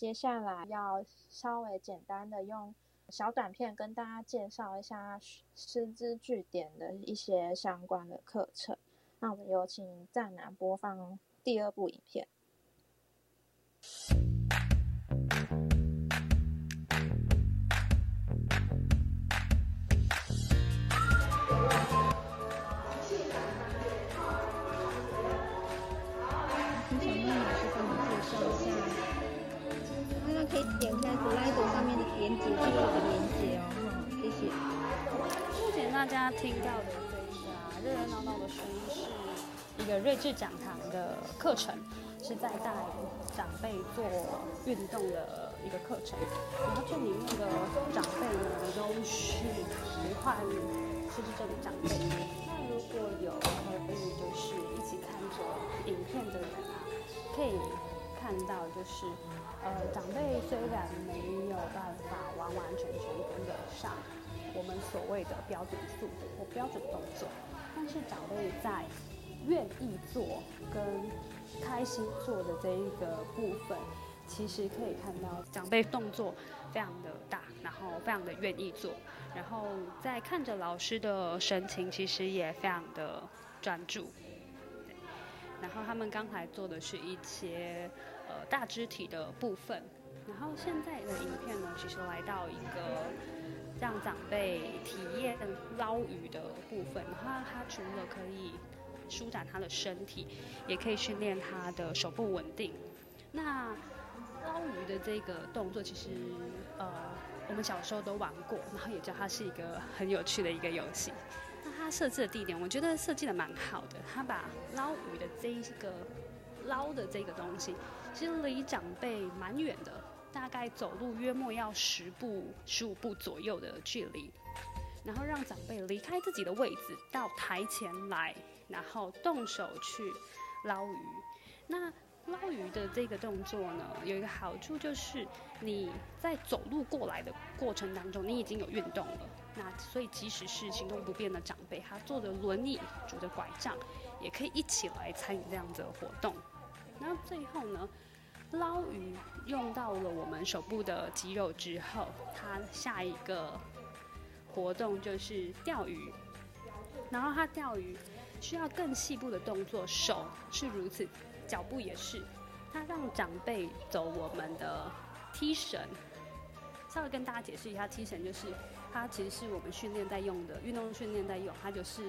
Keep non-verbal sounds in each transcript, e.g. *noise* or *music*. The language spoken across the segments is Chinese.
接下来要稍微简单的用小短片跟大家介绍一下师资据点的一些相关的课程。那我们有请赞南播放第二部影片。点开 Slide 上面的连接，最后的连接哦，谢谢。目前大家听到的这一个，热热闹闹的声音是一个睿智讲堂的课程，是在带长辈做运动的一个课程。然后这里面的长辈呢，都是罹患失智症的长辈。那如果有可以就是一起看着影片的人啊，可以。看到就是，呃，长辈虽然没有办法完完全全跟得上我们所谓的标准速度或标准动作，但是长辈在愿意做跟开心做的这一个部分，其实可以看到长辈动作非常的大，然后非常的愿意做，然后在看着老师的神情，其实也非常的专注。然后他们刚才做的是一些大肢体的部分，然后现在的影片呢，其实来到一个让长辈体验捞鱼的部分。然后他除了可以舒展他的身体，也可以训练他的手部稳定。那捞鱼的这个动作，其实呃我们小时候都玩过，然后也知道它是一个很有趣的一个游戏。那它设置的地点，我觉得设计的蛮好的。他把捞鱼的这一个捞的这个东西，其实离长辈蛮远的，大概走路约莫要十步、十五步左右的距离。然后让长辈离开自己的位置，到台前来，然后动手去捞鱼。那捞鱼的这个动作呢，有一个好处就是你在走路过来的过程当中，你已经有运动了。那所以即使是行动不便的长辈，他坐着轮椅、拄着拐杖，也可以一起来参与这样的活动。那最后呢，捞鱼用到了我们手部的肌肉之后，它下一个活动就是钓鱼。然后它钓鱼需要更细部的动作，手是如此。脚步也是，它让长辈走我们的踢绳。稍微跟大家解释一下，踢绳就是它其实是我们训练在用的，运动训练在用。它就是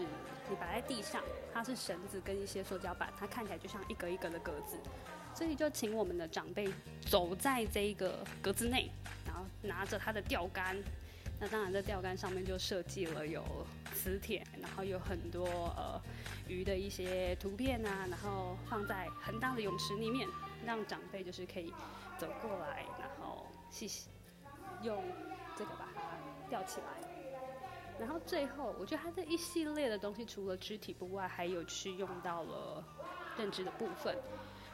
你摆在地上，它是绳子跟一些塑胶板，它看起来就像一格一格的格子。所以就请我们的长辈走在这一个格子内，然后拿着他的钓竿。那当然，在钓竿上面就设计了有磁铁，然后有很多呃鱼的一些图片啊，然后放在很大的泳池里面，让长辈就是可以走过来，然后细细用这个把它吊起来。然后最后，我觉得它这一系列的东西，除了肢体部外，还有去用到了认知的部分，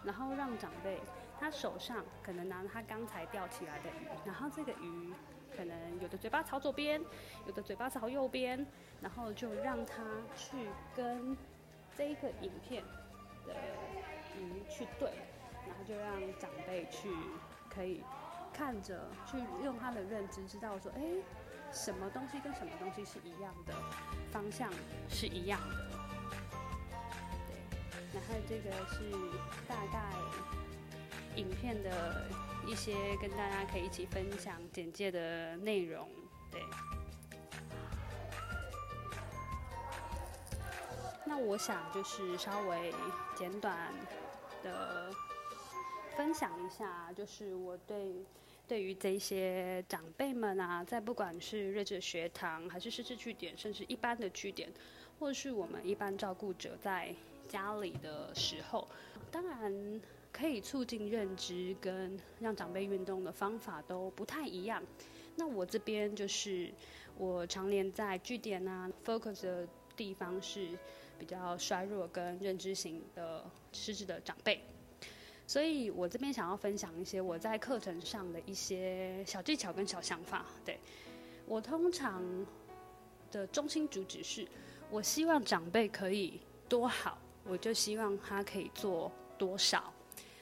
然后让长辈他手上可能拿他刚才钓起来的鱼，然后这个鱼。可能有的嘴巴朝左边，有的嘴巴朝右边，然后就让他去跟这一个影片的鱼去对，然后就让长辈去可以看着，去用他的认知知道说，哎，什么东西跟什么东西是一样的，方向是一样的。然后这个是大概影片的。一些跟大家可以一起分享简介的内容，对。那我想就是稍微简短的分享一下，就是我对对于这些长辈们啊，在不管是睿智学堂，还是失智据点，甚至一般的据点，或者是我们一般照顾者在家里的时候，当然。可以促进认知跟让长辈运动的方法都不太一样。那我这边就是我常年在据点啊 focus 的地方是比较衰弱跟认知型的失智的长辈，所以我这边想要分享一些我在课程上的一些小技巧跟小想法。对我通常的中心主旨是，我希望长辈可以多好，我就希望他可以做多少。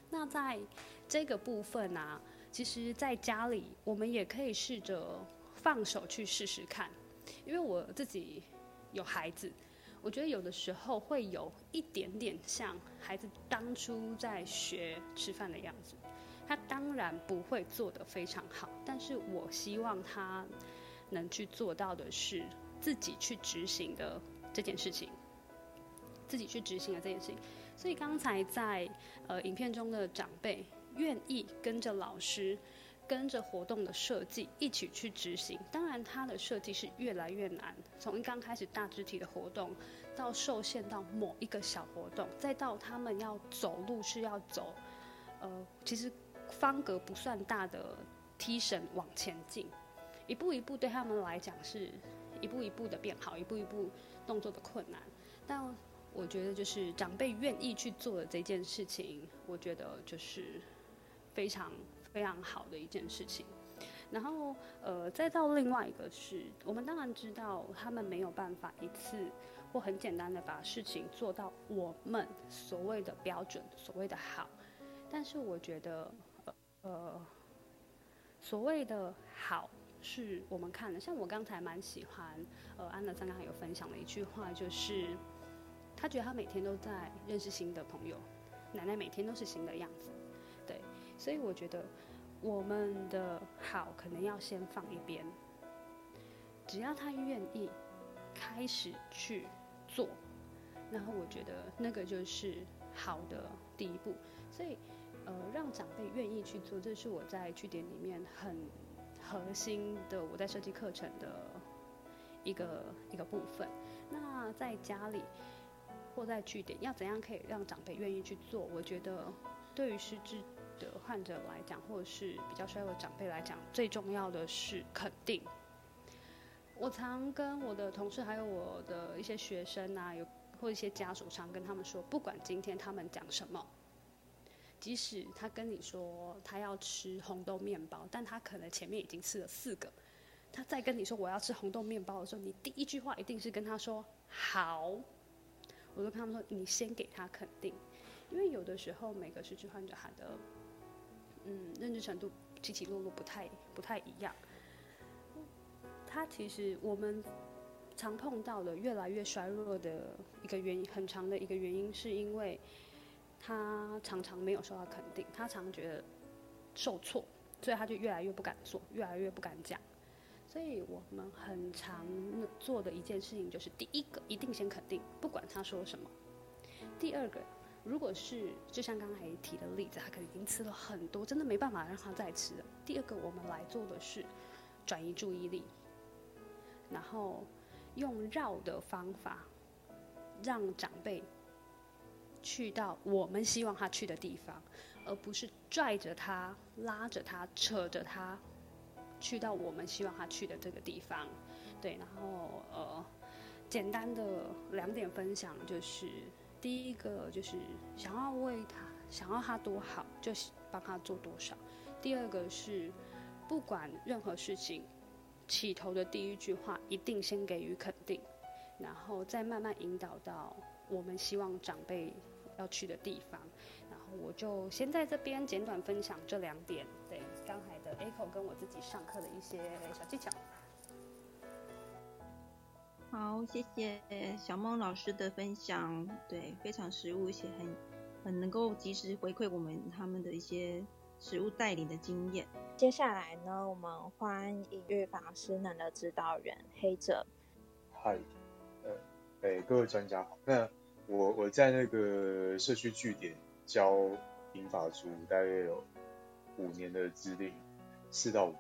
那在这个部分啊，其实在家里我们也可以试着放手去试试看，因为我自己有孩子，我觉得有的时候会有一点点像孩子当初在学吃饭的样子。他当然不会做得非常好，但是我希望他能去做到的是自己去执行的这件事情，自己去执行的这件事情。所以刚才在呃影片中的长辈愿意跟着老师，跟着活动的设计一起去执行。当然，他的设计是越来越难，从刚开始大肢体的活动，到受限到某一个小活动，再到他们要走路是要走，呃，其实。方格不算大的梯绳往前进，一步一步对他们来讲是一步一步的变好，一步一步动作的困难。但我觉得就是长辈愿意去做的这件事情，我觉得就是非常非常好的一件事情。然后呃，再到另外一个是我们当然知道他们没有办法一次或很简单的把事情做到我们所谓的标准，所谓的好。但是我觉得。呃，所谓的好是我们看的，像我刚才蛮喜欢，呃，安德森刚才有分享的一句话，就是他觉得他每天都在认识新的朋友，奶奶每天都是新的样子，对，所以我觉得我们的好可能要先放一边，只要他愿意开始去做，然后我觉得那个就是好的第一步，所以。呃，让长辈愿意去做，这是我在据点里面很核心的，我在设计课程的一个一个部分。那在家里或在据点，要怎样可以让长辈愿意去做？我觉得对于失智的患者来讲，或者是比较衰弱的长辈来讲，最重要的是肯定。我常跟我的同事还有我的一些学生啊，有或一些家属，常跟他们说，不管今天他们讲什么。即使他跟你说他要吃红豆面包，但他可能前面已经吃了四个，他再跟你说我要吃红豆面包的时候，你第一句话一定是跟他说好。我都跟他们说，你先给他肯定，因为有的时候每个失智患者他的嗯认知程度起起落落不太不太一样。他其实我们常碰到的越来越衰弱的一个原因，很长的一个原因是因为。他常常没有受到肯定，他常觉得受挫，所以他就越来越不敢做，越来越不敢讲。所以我们很常做的一件事情就是：第一个，一定先肯定，不管他说什么；第二个，如果是就像刚才提的例子，他可能已经吃了很多，真的没办法让他再吃了。第二个，我们来做的是转移注意力，然后用绕的方法让长辈。去到我们希望他去的地方，而不是拽着他、拉着他、扯着他去到我们希望他去的这个地方。对，然后呃，简单的两点分享就是：第一个就是想要为他、想要他多好，就帮他做多少；第二个是不管任何事情，起头的第一句话一定先给予肯定，然后再慢慢引导到我们希望长辈。要去的地方，然后我就先在这边简短分享这两点，Echo 跟我自己上课的一些小技巧。好，谢谢小梦老师的分享，对，非常实务且很很能够及时回馈我们他们的一些实务带领的经验。接下来呢，我们欢迎日法师能的指导员黑泽。嗨，呃，哎，各位专家好，那。我我在那个社区据点教英法书，大约有五年的资历，四到五。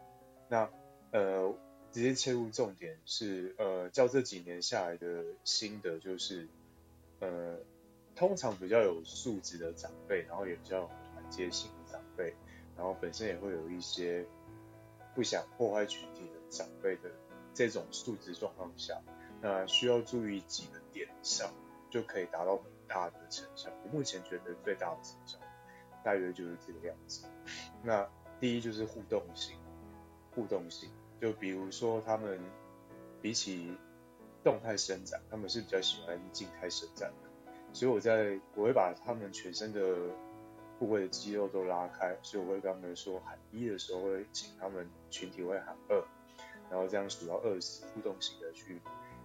那呃，直接切入重点是呃，教这几年下来的心得就是，呃，通常比较有素质的长辈，然后也比较有团结性的长辈，然后本身也会有一些不想破坏群体的长辈的这种素质状况下，那需要注意几个点上。就可以达到很大的成效。我目前觉得最大的成效，大约就是这个样子。那第一就是互动性，互动性，就比如说他们比起动态伸展，他们是比较喜欢静态伸展的。所以我在我会把他们全身的部位的肌肉都拉开，所以我会跟他们说喊一的时候会请他们群体会喊二，然后这样数到二十，互动型的去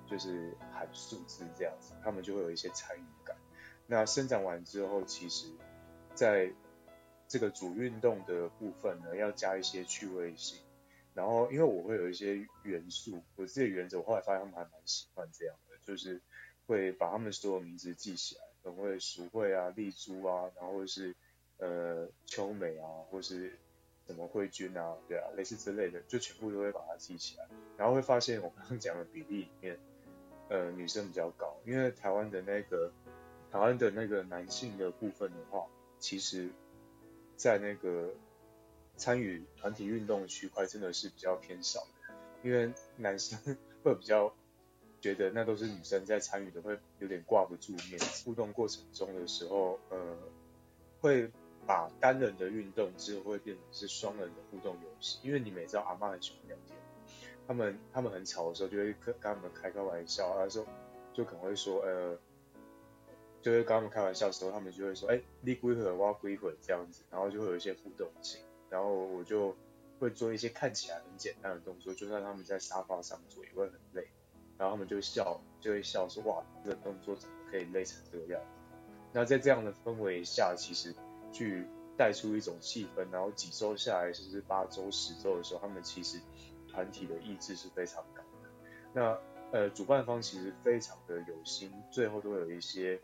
就是喊数字这样子，他们就会有一些参与感。那伸展完之后，其实在这个主运动的部分呢，要加一些趣味性。然后因为我会有一些元素，我自己的原则，我后来发现他们还蛮喜欢这样的，就是会把他们所有名字记起来，可能会鼠会啊、丽珠啊，然后是呃秋美啊，或是什么慧君啊，对啊，类似之类的，就全部都会把它记起来。然后会发现我刚刚讲的比例里面，呃，女生比较高，因为台湾的那个台湾的那个男性的部分的话，其实，在那个参与团体运动的区块真的是比较偏少的，因为男生 *laughs* 会比较觉得那都是女生在参与的，会有点挂不住面。互动过程中的时候，呃，会把单人的运动之后会变成是双人的互动游戏，因为你们也知道阿妈很喜欢聊天，他们他们很吵的时候就会跟他们开个玩笑，啊说就可能会说呃。就会跟他们开玩笑的时候，他们就会说：“哎，你归会，我要归会这样子。”然后就会有一些互动性，然后我就会做一些看起来很简单的动作，就算他们在沙发上做也会很累，然后他们就笑，就会笑说：“哇，这个动作怎么可以累成这个样子？”那在这样的氛围下，其实去带出一种气氛，然后几周下来，甚至八周、十周的时候，他们其实团体的意志是非常高的。那呃，主办方其实非常的有心，最后都有一些。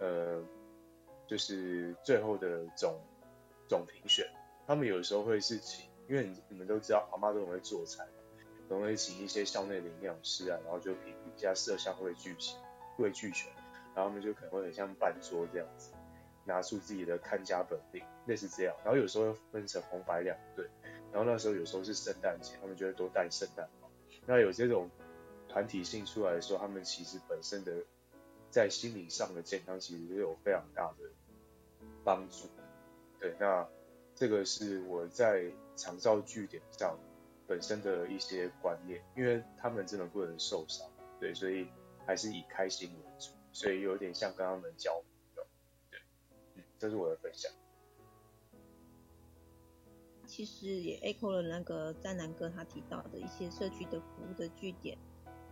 呃，就是最后的总总评选，他们有时候会是请，因为你你们都知道，阿妈都很会做菜，都会请一些校内的营养师啊，然后就评一下色香味俱齐，味俱全，然后他们就可能会很像半桌这样子，拿出自己的看家本领，类似这样，然后有时候分成红白两队，然后那时候有时候是圣诞节，他们就会多带圣诞帽，那有这种团体性出来的时候，他们其实本身的。在心理上的健康其实是有非常大的帮助，对，那这个是我在长照据点上本身的一些观念，因为他们真的不能受伤，对，所以还是以开心为主，所以有点像跟他们交朋友，对，嗯，这是我的分享。其实也 echo 了那个詹南哥他提到的一些社区的服务的据点。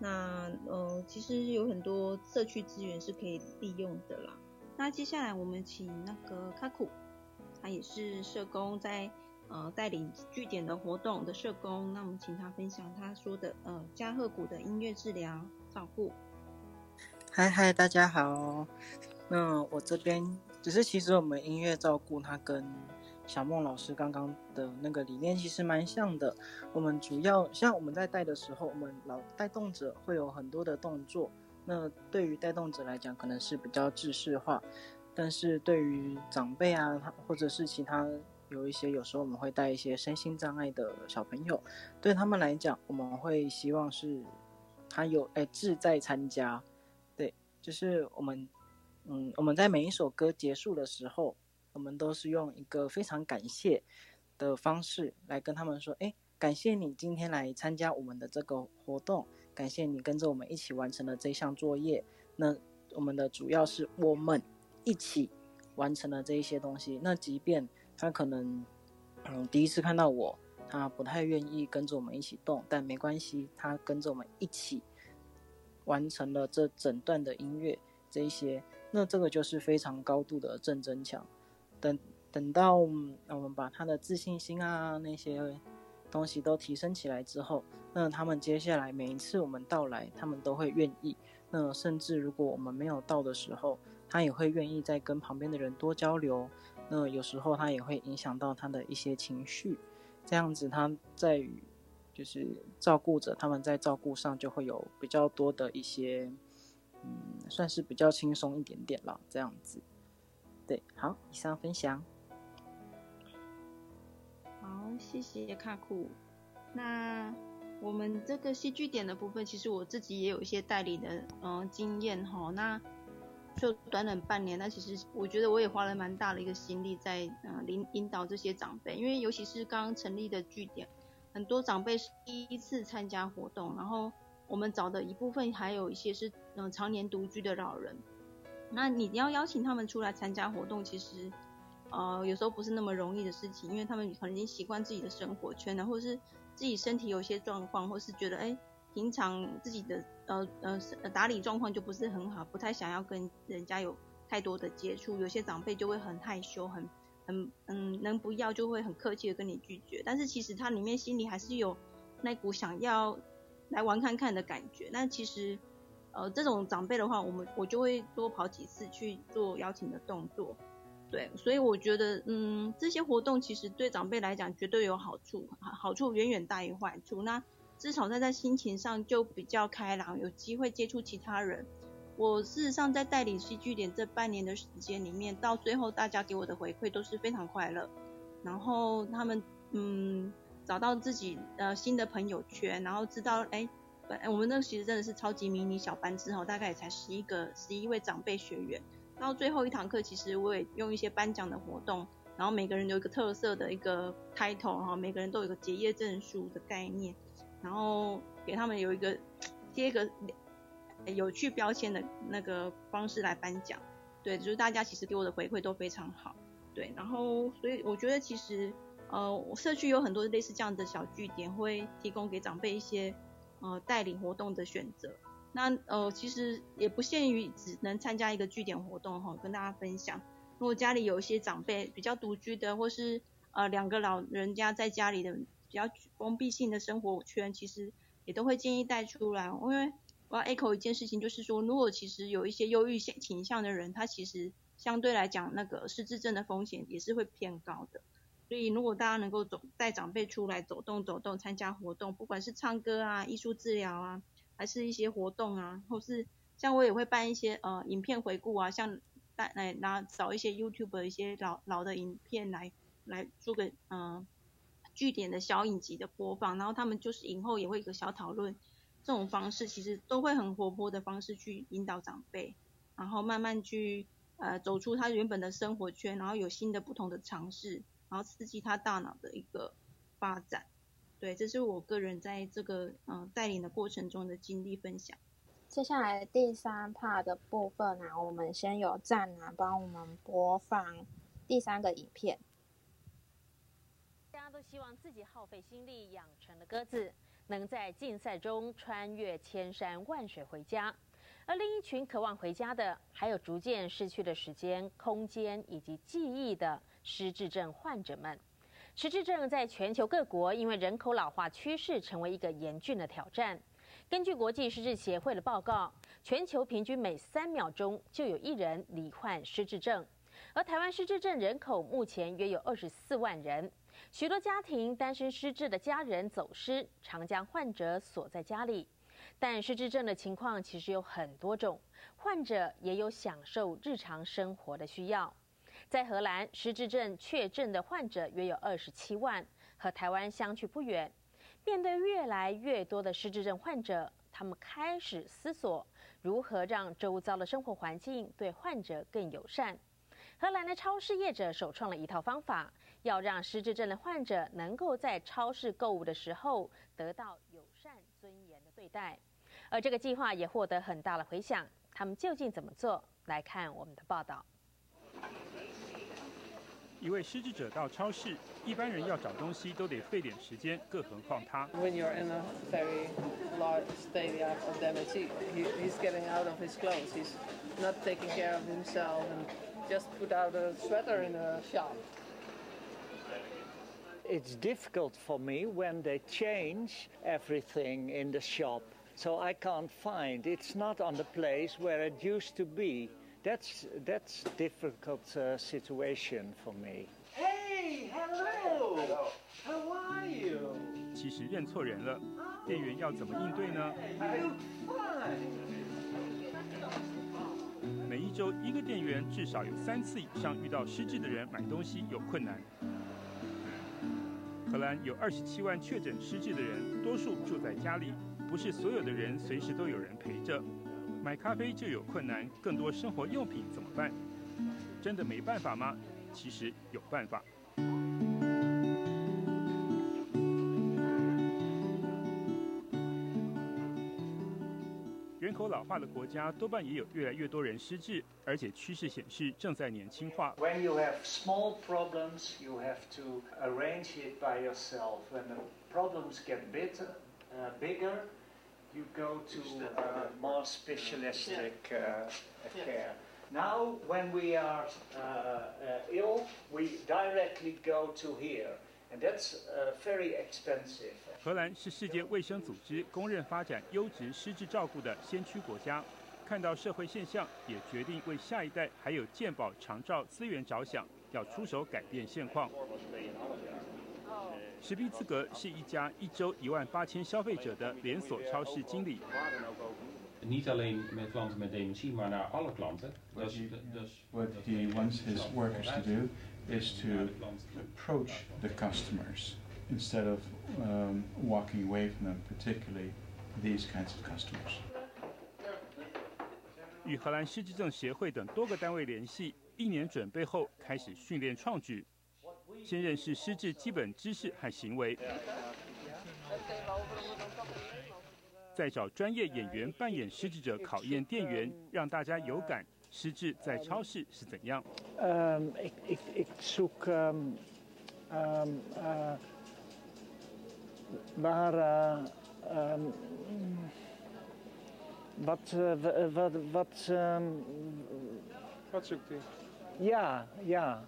那呃，其实有很多社区资源是可以利用的啦。那接下来我们请那个卡库，他也是社工，在呃带领据点的活动的社工。那我们请他分享他说的呃加贺谷的音乐治疗照顾。嗨嗨，大家好。那我这边只是其实我们音乐照顾它跟。小梦老师刚刚的那个理念其实蛮像的。我们主要像我们在带的时候，我们老带动者会有很多的动作。那对于带动者来讲，可能是比较制式化；但是对于长辈啊，他或者是其他有一些有时候我们会带一些身心障碍的小朋友，对他们来讲，我们会希望是他有哎志在参加。对，就是我们嗯，我们在每一首歌结束的时候。我们都是用一个非常感谢的方式来跟他们说：“哎，感谢你今天来参加我们的这个活动，感谢你跟着我们一起完成了这项作业。那我们的主要是我们一起完成了这一些东西。那即便他可能嗯第一次看到我，他不太愿意跟着我们一起动，但没关系，他跟着我们一起完成了这整段的音乐这一些，那这个就是非常高度的正增强。”等等到我们把他的自信心啊那些东西都提升起来之后，那他们接下来每一次我们到来，他们都会愿意。那甚至如果我们没有到的时候，他也会愿意再跟旁边的人多交流。那有时候他也会影响到他的一些情绪，这样子他在就是照顾着，他们在照顾上就会有比较多的一些，嗯，算是比较轻松一点点了，这样子。对，好，以上分享。好，谢谢卡库。那我们这个戏剧点的部分，其实我自己也有一些代理的嗯经验哈。那就短短半年，那其实我觉得我也花了蛮大的一个心力在嗯引引导这些长辈，因为尤其是刚刚成立的据点，很多长辈是第一次参加活动，然后我们找的一部分还有一些是嗯常年独居的老人。那你要邀请他们出来参加活动，其实呃，有时候不是那么容易的事情，因为他们可能已经习惯自己的生活圈了，或是自己身体有些状况，或是觉得哎，平常自己的呃呃打理状况就不是很好，不太想要跟人家有太多的接触。有些长辈就会很害羞，很很嗯，能不要就会很客气的跟你拒绝。但是其实他里面心里还是有那股想要来玩看看的感觉。那其实呃这种长辈的话，我们我就会多跑几次去做邀请的动作。对，所以我觉得，嗯，这些活动其实对长辈来讲绝对有好处，好处远远大于坏处。那至少在在心情上就比较开朗，有机会接触其他人。我事实上在带领戏剧点这半年的时间里面，到最后大家给我的回馈都是非常快乐。然后他们，嗯，找到自己呃新的朋友圈，然后知道，哎，我们那个其实真的是超级迷你小班之后，大概也才十一个、十一位长辈学员。到最后一堂课，其实我也用一些颁奖的活动，然后每个人有一个特色的一个 title 哈，每个人都有一个结业证书的概念，然后给他们有一个贴个有趣标签的那个方式来颁奖。对，就是大家其实给我的回馈都非常好。对，然后所以我觉得其实呃，我社区有很多类似这样的小据点，会提供给长辈一些呃带领活动的选择。那呃，其实也不限于只能参加一个据点活动哈，跟大家分享。如果家里有一些长辈比较独居的，或是呃两个老人家在家里的比较封闭性的生活圈，其实也都会建议带出来。因为我要 echo 一件事情，就是说，如果其实有一些忧郁性倾向的人，他其实相对来讲那个失智症的风险也是会偏高的。所以如果大家能够走带长辈出来走动走动，参加活动，不管是唱歌啊、艺术治疗啊。还是一些活动啊，或是像我也会办一些呃影片回顾啊，像带来拿找一些 YouTube 的一些老老的影片来来做个嗯据点的小影集的播放，然后他们就是影后也会一个小讨论，这种方式其实都会很活泼的方式去引导长辈，然后慢慢去呃走出他原本的生活圈，然后有新的不同的尝试，然后刺激他大脑的一个发展。对，这是我个人在这个嗯带领的过程中的经历分享。接下来第三 part 的部分呢，我们先有站男帮我们播放第三个影片。大家都希望自己耗费心力养成的鸽子，能在竞赛中穿越千山万水回家。而另一群渴望回家的，还有逐渐失去的时间、空间以及记忆的失智症患者们。失智症在全球各国因为人口老化趋势，成为一个严峻的挑战。根据国际失智协会的报告，全球平均每三秒钟就有一人罹患失智症，而台湾失智症人口目前约有二十四万人。许多家庭担心失智的家人走失，常将患者锁在家里。但失智症的情况其实有很多种，患者也有享受日常生活的需要。在荷兰，失智症确诊的患者约有二十七万，和台湾相去不远。面对越来越多的失智症患者，他们开始思索如何让周遭的生活环境对患者更友善。荷兰的超市业者首创了一套方法，要让失智症的患者能够在超市购物的时候得到友善、尊严的对待。而这个计划也获得很大的回响。他们究竟怎么做？来看我们的报道。一位失智者到超市，一般人要找东西都得费点时间，更何况他。When you're in a very large stadium of damage, he, he's getting out of his clothes. He's not taking care of himself and just put out a sweater in a shop. It's difficult for me when they change everything in the shop. So I can't find. It's not on the place where it used to be. That's that's difficult situation for me. Hey, hello. How are you? 其实认错人了，店员要怎么应对呢？每一周一个店员至少有三次以上遇到失智的人买东西有困难。荷兰有二十七万确诊失智的人，多数住在家里，不是所有的人随时都有人陪着。买咖啡就有困难，更多生活用品怎么办？真的没办法吗？其实有办法。人口老化的国家多半也有越来越多人失智，而且趋势显示正在年轻化。When you have small problems, you have to arrange it by yourself. When the problems get bitter, uh, bigger, you go to uh, more specialistic uh, care. Now, when we are uh, uh, ill, we directly go to here, and that's uh, very expensive. 荷兰是世界卫生组织公认发展优质失智照顾的先驱国家，看到社会现象，也决定为下一代还有健保长照资源着想，要出手改变现况。史毕兹格是一家一周一万八千消费者的连锁超市经理。Niet alleen met klanten met dementie, maar naar alle klanten. What Dus- he, dus- what he wants his workers to do is to approach the customers instead of um, walking away from them, particularly these kinds of customers. 与荷兰失智症协会等多个单位联系，一年准备后开始训练创举，先认识失智基本知识和行为，再找专业演员扮演失智者，考验店员，让大家有感失智在超市是怎样。Um, ik, ik, ik zoek um, um, uh, waar. uh, um, wat. uh, wat. wat. um, Wat zoekt u? ja, ja.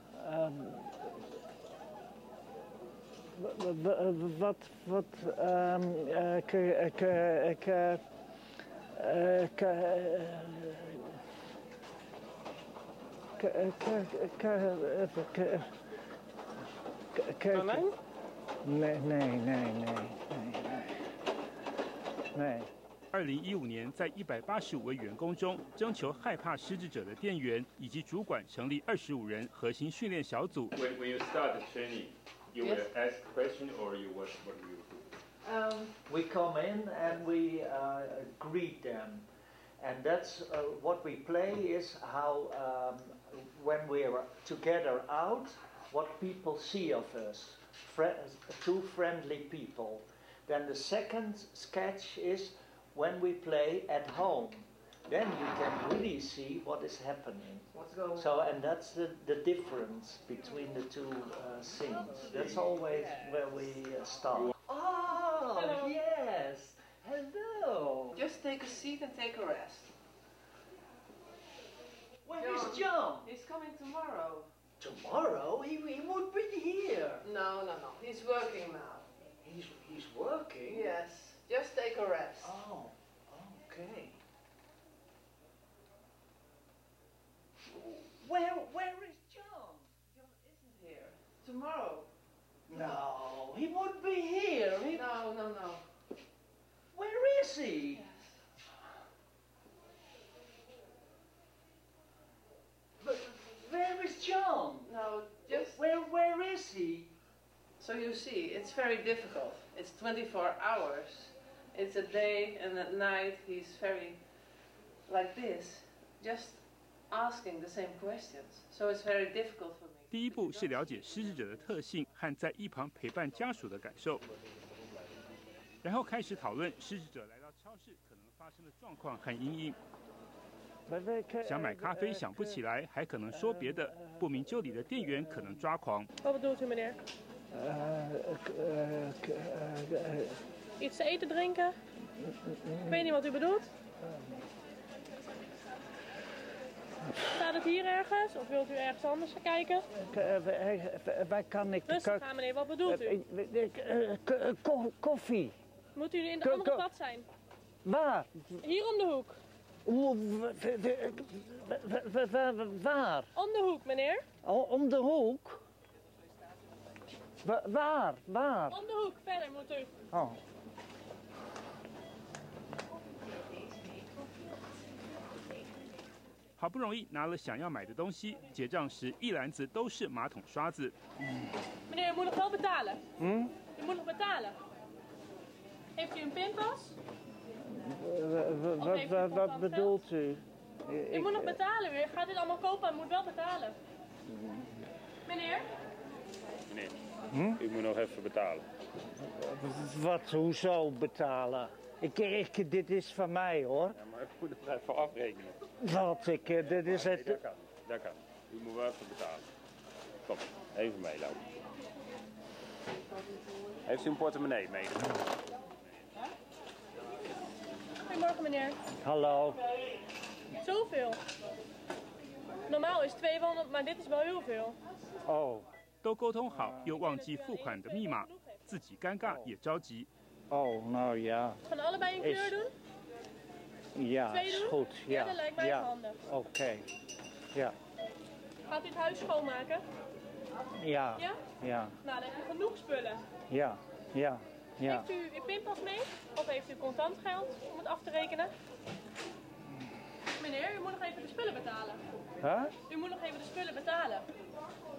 Um, wat. wat. um, eh, eh, eh, Konijn? Nee, nee, nee, nee, nee, nee. 二零一五年，在一百八十五位员工中，征求害怕失智者的店员以及主管成立二十五人核心训练小组。When, when you start the training, you Yes. will ask question or you what what will you do? Um, we come in and we uh, greet them. And that's uh, what we play is how, um, when we're together out, what people see of us. Fri two friendly people. Then the second sketch is when we play at home. Then you can really see what is happening. What's going on? So, and that's the, the difference between the two uh, scenes. That's always where we uh, start. Oh, Hello. yes. Hello. Just take a seat and take a rest. Where is John? He's coming tomorrow. Tomorrow he, he would be here. No, no, no. He's working now. He's, he's working. Yes. Just take a rest. Oh, okay. Where, where is John? John isn't here. Tomorrow. No, he would be here. He, No, no, no. where is he? But where is John? No, just Where, where is he? so you see, it's very difficult. It's 24 hours. It's a day and at night he's very like this, just asking the same questions. So it's very difficult for me. 第一步是了解失智者的特性和在一旁陪伴家属的感受，然后开始讨论失智者来到超市可能发生的状况和阴影。想买咖啡想不起来，还可能说别的，不明就里的店员可能抓狂。Wat bedoelt u, meneer? Uh, k- uh, k- uh, uh, Iets te eten, drinken? Ik weet niet wat u bedoelt. Staat het hier ergens? Of wilt u ergens anders gaan kijken? k- uh, wij- wij kan ik... Rustig aan, meneer. Wat bedoelt u? Eh, eh, Koffie. Moet u in de andere stad zijn? Waar? Hier om de hoek. Waar? Om de hoek, meneer. O- Om de hoek? Wa- Waar? Waar? Om de hoek. Verder moet u. Oh. 好不容易拿了想要买的东西，结账时一篮子都是马桶刷子。 Meneer, u moet nog wel betalen. Hm? U moet nog betalen. Heeft u een pinpas? W- w- Of Wat, heeft u wat, wat contant bedoelt u? U moet nog betalen. U gaat dit allemaal kopen en moet wel betalen. Meneer? Meneer, Hm? u moet nog even betalen. Wat, hoezo betalen? Ik, ik, dit is van mij hoor. Ja, maar ik moet nog even afrekenen. Wat ik, eh, dit is Nee, het. dat kan. Dat kan. U moet wel even betalen. Kom, even meelopen. Heeft u een portemonnee meegenomen? Goedemorgen meneer. Hallo. Zoveel. Normaal is 200, maar dit is wel heel veel. Oh. 都沟通好又忘记付款的密码，自己尴尬也着急。 Oh, nou ja. Gaan allebei een kleur Is- doen? Ja, Twee is goed. Ja, Ja, dat lijkt mij ja. handig. Oké. Ja. Gaat u het huis schoonmaken? Ja. Ja? Ja. Nou, dan heb je genoeg spullen. Ja. Ja. Ja. Heeft u uw pinpas mee? Of heeft u contant geld om het af te rekenen? Meneer, u moet nog even de spullen betalen. Huh? U moet nog even de spullen betalen.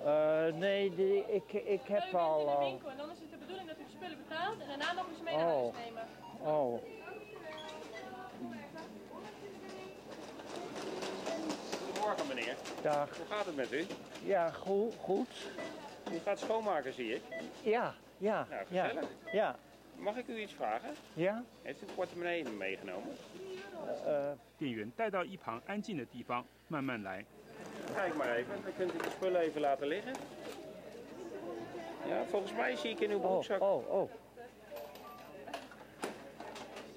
Eh, nee, die, ik, ik heb u bent al. in de al- winkel en dan is het de bedoeling dat u de spullen betaalt en daarna nog eens mee naar Oh. huis nemen. Oh. Goedemorgen meneer. Dag. Hoe gaat het met u? Ja, goed. goed. U gaat schoonmaken zie ik. Ja, ja. Nou, ja. gezellig. Ja. Mag ik u iets vragen? Ja? Heeft u een portemonnee meegenomen? 店员带到一旁安静的地方，慢慢来。 Kijk maar even, dan kunt u de spullen even laten liggen. Ja, volgens mij zie ik in uw broekzak. Oh, oh.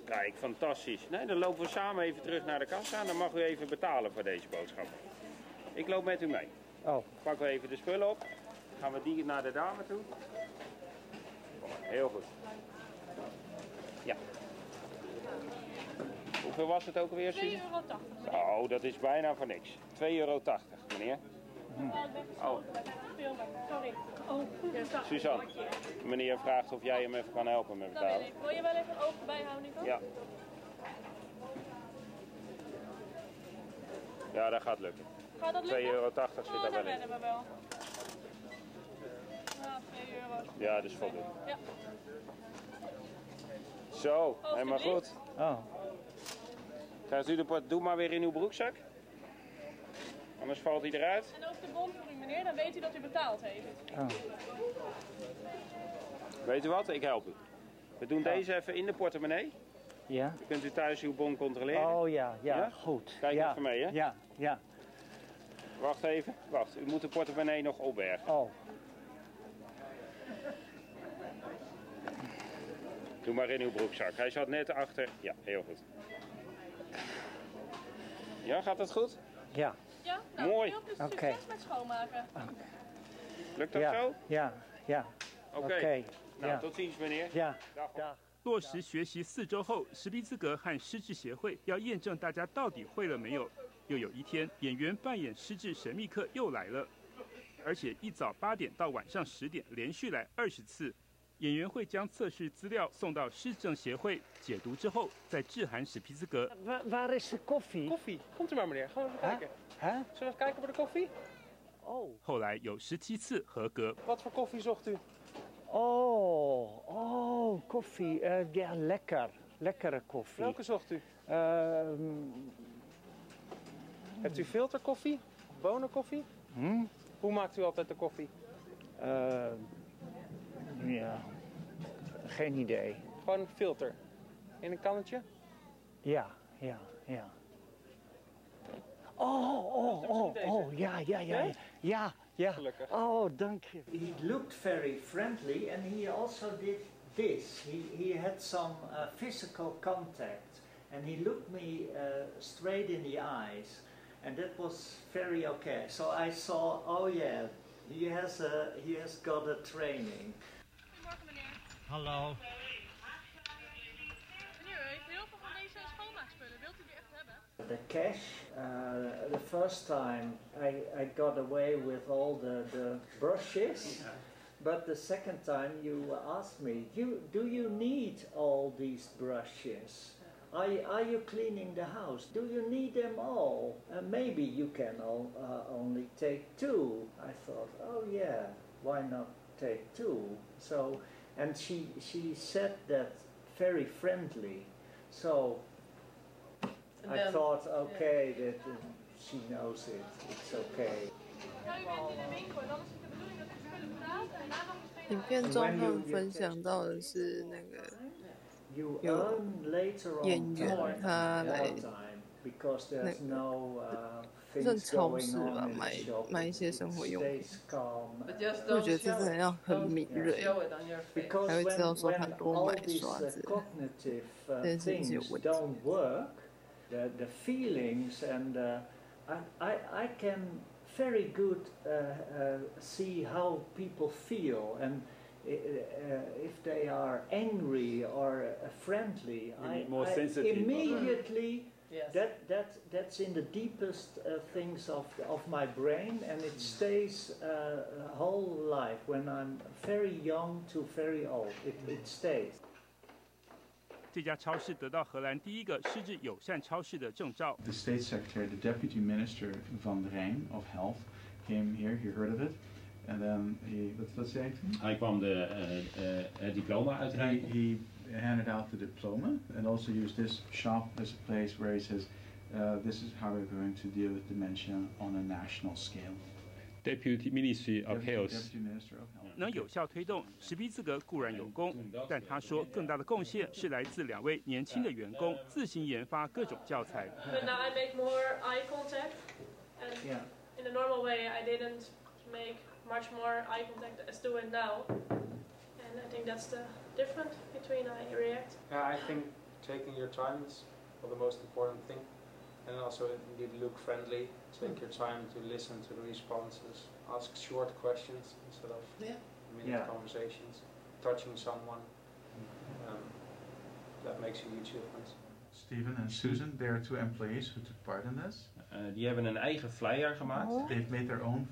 Kijk, fantastisch. Nee, dan lopen we samen even terug naar de kassa en dan mag u even betalen voor deze boodschap. Ik loop met u mee. Oh. Pakken we even de spullen op. Gaan we die naar de dame toe. Heel goed. Ja. Hoeveel was het ook alweer, 2,80 Suzie? euro. Oh, dat is bijna voor niks. 2,80 euro, meneer. Oh, sorry. Oh. Suzanne, meneer vraagt of jij hem even kan helpen met betalen. Wil je wel even een oog erbij houden, Nico? Ja. Ja, dat gaat lukken. Gaat dat 2,80 lukken? euro zit Oh, daar dat wel in. we wel. Ja, 2 euro. Ja, dat is voldoende. Ja. Zo, helemaal goed. Oh. Krijgt u de port, doe maar weer in uw broekzak. Anders valt hij eruit. En ook de bon voor u, meneer, dan weet u dat u betaald heeft. Oh. Weet u wat? Ik help u. We doen deze even in de portemonnee. Ja? Dan kunt u thuis uw bon controleren. Oh ja, ja, Ja? goed. Kijk ja. even mee, hè? Ja, ja. Wacht even. Wacht, u moet de portemonnee nog opbergen. Oh. Doe maar in uw broekzak. Hij zat net achter. Ja, heel goed. Ja, gaat het goed? Ja. Ja? Nou, Mooi. Heel veel Oké. succes met schoonmaken. Lukt dat ja. zo? Ja, ja. Oké. Nou, ja. tot ziens, meneer. Ja. Dag. Dag. 落实学习四周后，实力资格和失智协会要验证大家到底会了没有。又有一天，演员扮演失智神秘客又来了，而且一早八点到晚上十点连续来二十次。演员会将测试资料送到失政协会解读之后，再致函史皮兹格。 Waar, waar is de koffie? Koffie, komt u maar meneer. Gaan we even kijken. Hè? Zullen we even kijken voor de koffie? Oh. 后来有十七次合格。 Wat voor koffie zocht u? Oh, oh, koffie. Eh, ja, lekker. Lekkere koffie. Welke zocht u? Ehm, Hebt u filterkoffie? Bonenkoffie? hm? Hoe maakt u altijd de koffie? Eh, ja, geen idee. Gewoon een filter. In een kannetje? Ja, ja, ja. Oh, oh, oh, oh, ja, ja, ja, Ja? ja, ja. Gelukkig. Oh, dank je. He looked very friendly and he also did this. He, he had some uh, physical contact and he looked me uh, straight in the eyes and that was very okay. So I saw, oh yeah, he has, a, he has got a training. Goedemorgen, meneer. Hallo. Meneer, u heeft heel veel van deze schoonmaakspullen. Wilt u die echt hebben? The cash, uh, the first time I, I got away with all the, the brushes, but the second time you asked me, you, do you need all these brushes? Are, you- are you cleaning the house? Do you need them all? Uh, maybe you can all, uh, only take two. I thought, oh yeah, why not take two? So, and she, she said that very friendly. So 影片中他们分享到的是那个有演员他来那个算超市吧买买一些生活用品我觉得这个人像很敏锐还会知道说他多买刷子这件事情是有问题。Don't work, the, the feelings and uh, I, I, I can very good uh, uh, see how people feel and uh, uh, if they are angry or uh, friendly, I, more I sensitive. immediately Yes. that, that, that's in the deepest uh, things of, of my brain and it stays uh, a whole life when I'm very young to very old. It, it stays. 这家超市得到荷兰第一个失智友善超市的证照。 The State Secretary, the Deputy Minister van Rijn of Health, came here. He heard of it, and then he what, what zei hij? Hij kwam de, eh, eh, het diploma He, uitreiken. he handed out the diploma and also used this shop as a place where he says, uh, "This is how we're going to deal with dementia on a national scale." Deputy Ministry of Deputy- Health. Deputy Minister of Health. 能有效推动实批资格固然有功，但他说更大的贡献是来自两位年轻的员工自行研发各种教材。But now I make more eye contact, and Yeah. in a normal way I didn't make much more eye contact as doing now. And I think that's the difference between I react. Yeah, I think taking your time is well, the most important thing. And also indeed look friendly, take your time to listen to the responses, ask short questions instead of Yeah. minute Yeah. conversations, touching someone. Um, that makes a huge difference. Stephen and Susan, they are two employees who took part in this. Eh, die hebben een eigen flyer gemaakt. They've made their own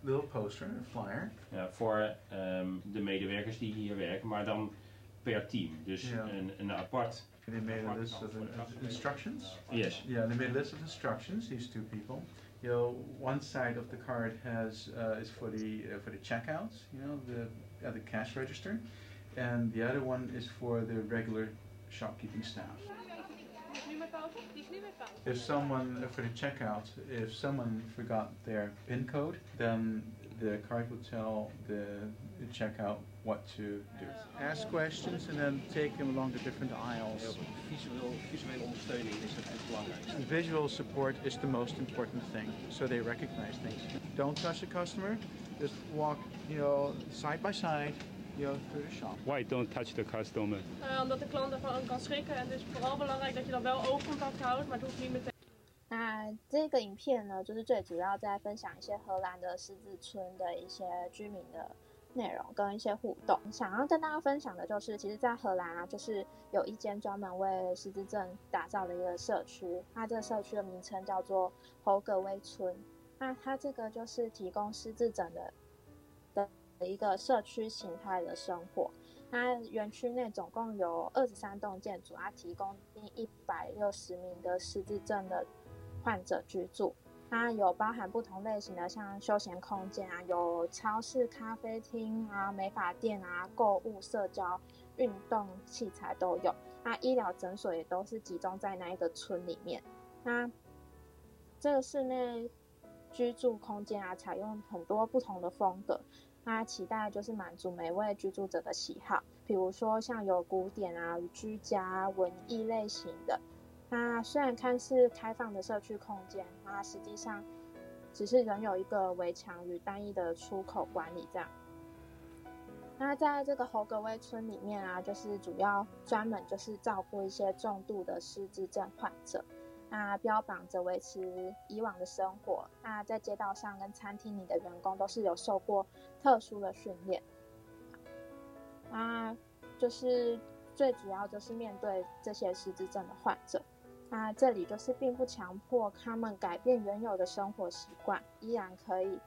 little poster, a flyer. Ja, voor ehm, de medewerkers die hier werken, maar dan per team. Dus een, een apart. They made a list of in- instructions. Yes. Yeah, they made a list of instructions. These two people. You know, one side of the card has uh, is for the uh, for the checkout. You know, the at the cash register, and the other one is for the regular shopkeeping staff. Die is nu meer fout. Die is nu meer fout. If someone uh, for the checkout, if someone forgot their PIN code, then the card will tell the, the checkout what to do. Ask questions and then take them along the different aisles. Visueel, visuele ondersteuning is het belangrijkste. Visual support is the most important thing, so they recognize things. Don't touch the customer. Just walk, you know, side by side, you know, through the shop. Why don't touch the customer? Eh, omdat de klant ervan kan schrikken. En het is vooral belangrijk dat je dan wel oogcontact houdt, maar het hoeft niet meteen. 那这个影片呢，就是最主要在分享一些荷兰的狮子村的一些居民的 内容跟一些互动。想要跟大家分享的就是，其实，在荷兰啊，就是有一间专门为失智症打造的一个社区，它这个社区的名称叫做侯格威村。那它这个就是提供失智症的的一个社区形态的生活。那园区内总共有二十三栋建筑，它提供近一百六十名的失智症的患者居住。它有包含不同类型的，像休闲空间啊，有超市、咖啡厅啊、美发店啊、购物、社交、运动器材都有。那医疗诊所也都是集中在那一个村里面。那这个室内居住空间啊，采用很多不同的风格。那期待就是满足每位居住者的喜好，比如说像有古典啊、居家、文艺类型的。那虽然看似开放的社区空间，那实际上只是仍有一个围墙与单一的出口管理这样。那在这个侯格威村里面啊，就是主要专门就是照顾一些重度的失智症患者，那标榜着维持以往的生活。那在街道上跟餐厅里的员工都是有受过特殊的训练，那就是最主要就是面对这些失智症的患者。那这里就是并不强迫他们改变原有的生活习惯，依然可以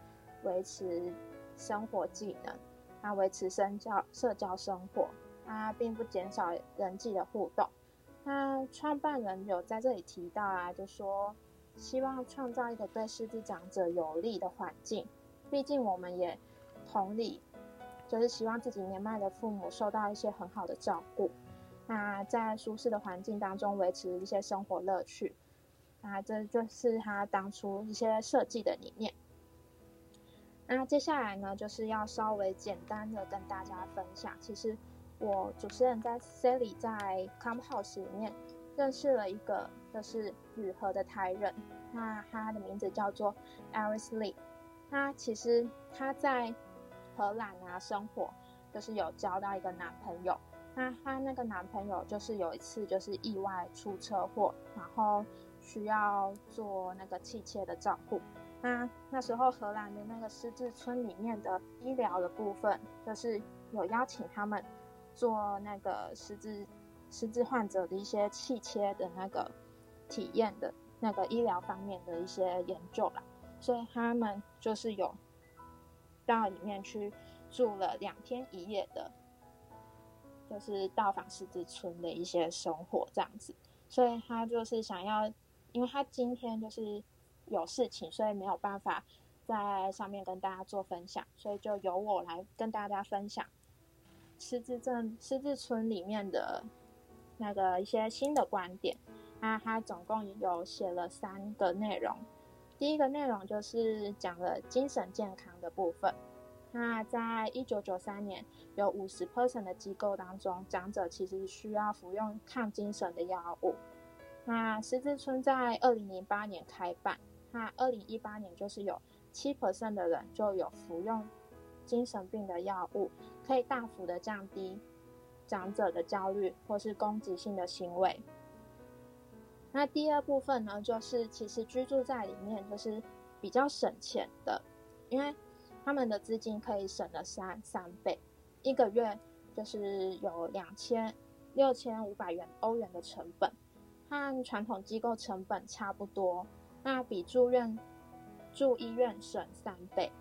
维持生活技能，那维持社交社交生活，那并不减少人际的互动。那创办人有在这里提到啊，就说希望创造一个对失智长者有利的环境，毕竟我们也同理，就是希望自己年迈的父母受到一些很好的照顾。那在舒适的环境当中维持一些生活乐趣，那这就是他当初一些设计的理念。那接下来呢，就是要稍微简单的跟大家分享，其实我主持人在 Sally 在 Come House 里面认识了一个就是雨荷的台人，那他的名字叫做 Aris Lee。他其实他在荷兰啊生活，就是有交到一个男朋友。那她那个男朋友就是有一次就是意外出车祸，然后需要做那个气切的照顾。那那时候荷兰的那个失智村里面的医疗的部分，就是有邀请他们做那个失智失智患者的一些气切的那个体验的那个医疗方面的一些研究啦。所以他们就是有到里面去住了两天一夜的。是到访狮子村的一些生活这样子，所以他就是想要，因为他今天就是有事情，所以没有办法在上面跟大家做分享，所以就由我来跟大家分享狮子镇狮子村里面的那个一些新的观点。那他总共有写了三个内容，第一个内容就是讲了精神健康的部分。那在一九九三年，有五十 percent 的机构当中，长者其实需要服用抗精神的药物。那十字村在二零零八年开办，那二零一八年就是有七 percent 的人就有服用精神病的药物，可以大幅的降低长者的焦虑或是攻击性的行为。那第二部分呢，就是其实居住在里面就是比较省钱的，因为。他们的资金可以省了三三倍，一个月就是有两千六千五百元欧元的成本，和传统机构成本差不多。那比住院住医院省三倍，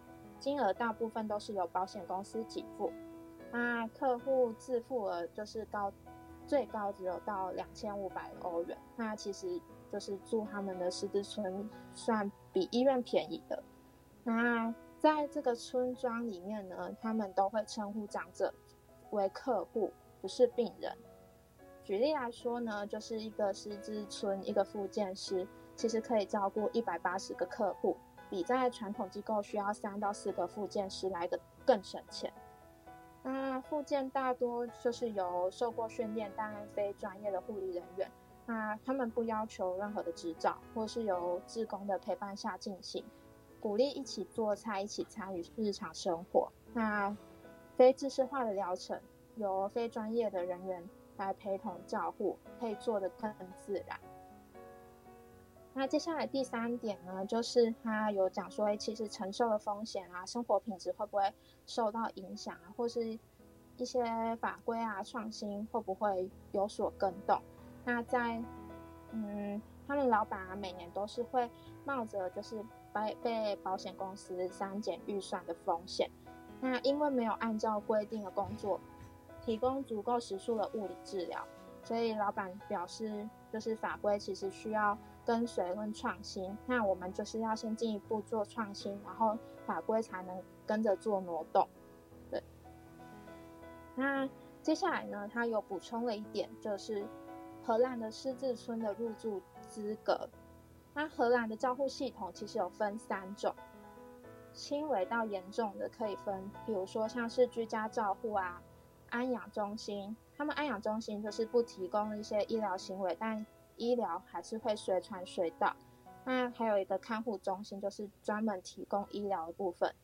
金额大部分都是由保险公司给付。那客户自付额就是高，最高只有到两千五百欧元。那其实就是住他们的狮子村，算比医院便宜的。那。在这个村庄里面呢，他们都会称呼长者为客户，不是病人。举例来说呢，就是一个师资村，一个复健师其实可以照顾一百八十个客户，比在传统机构需要三到四个复健师来的更省钱。那复健大多就是由受过训练但非专业的护理人员，那他们不要求任何的执照，或是由志工的陪伴下进行。鼓励一起做菜，一起参与日常生活。那非知识化的疗程由非专业的人员来陪同照护，可以做得更自然。那接下来第三点呢，就是他有讲说，其实承受的风险啊，生活品质会不会受到影响啊，或是一些法规啊创新会不会有所更动？那在嗯，他们老板啊，每年都是会冒着就是。被保险公司删减预算的风险，那因为没有按照规定的工作提供足够时数的物理治疗，所以老板表示，就是法规其实需要跟随跟创新。那我们就是要先进一步做创新，然后法规才能跟着做挪动。对。那接下来呢，他有补充了一点，就是荷兰的狮子村的入住资格。那荷兰的照护系统其实有分三种，轻微到严重的可以分，比如说像是居家照护啊、安养中心，他们安养中心就是不提供一些医疗行为，但医疗还是会随传随到。那还有一个看护中心，就是专门提供医疗的部分。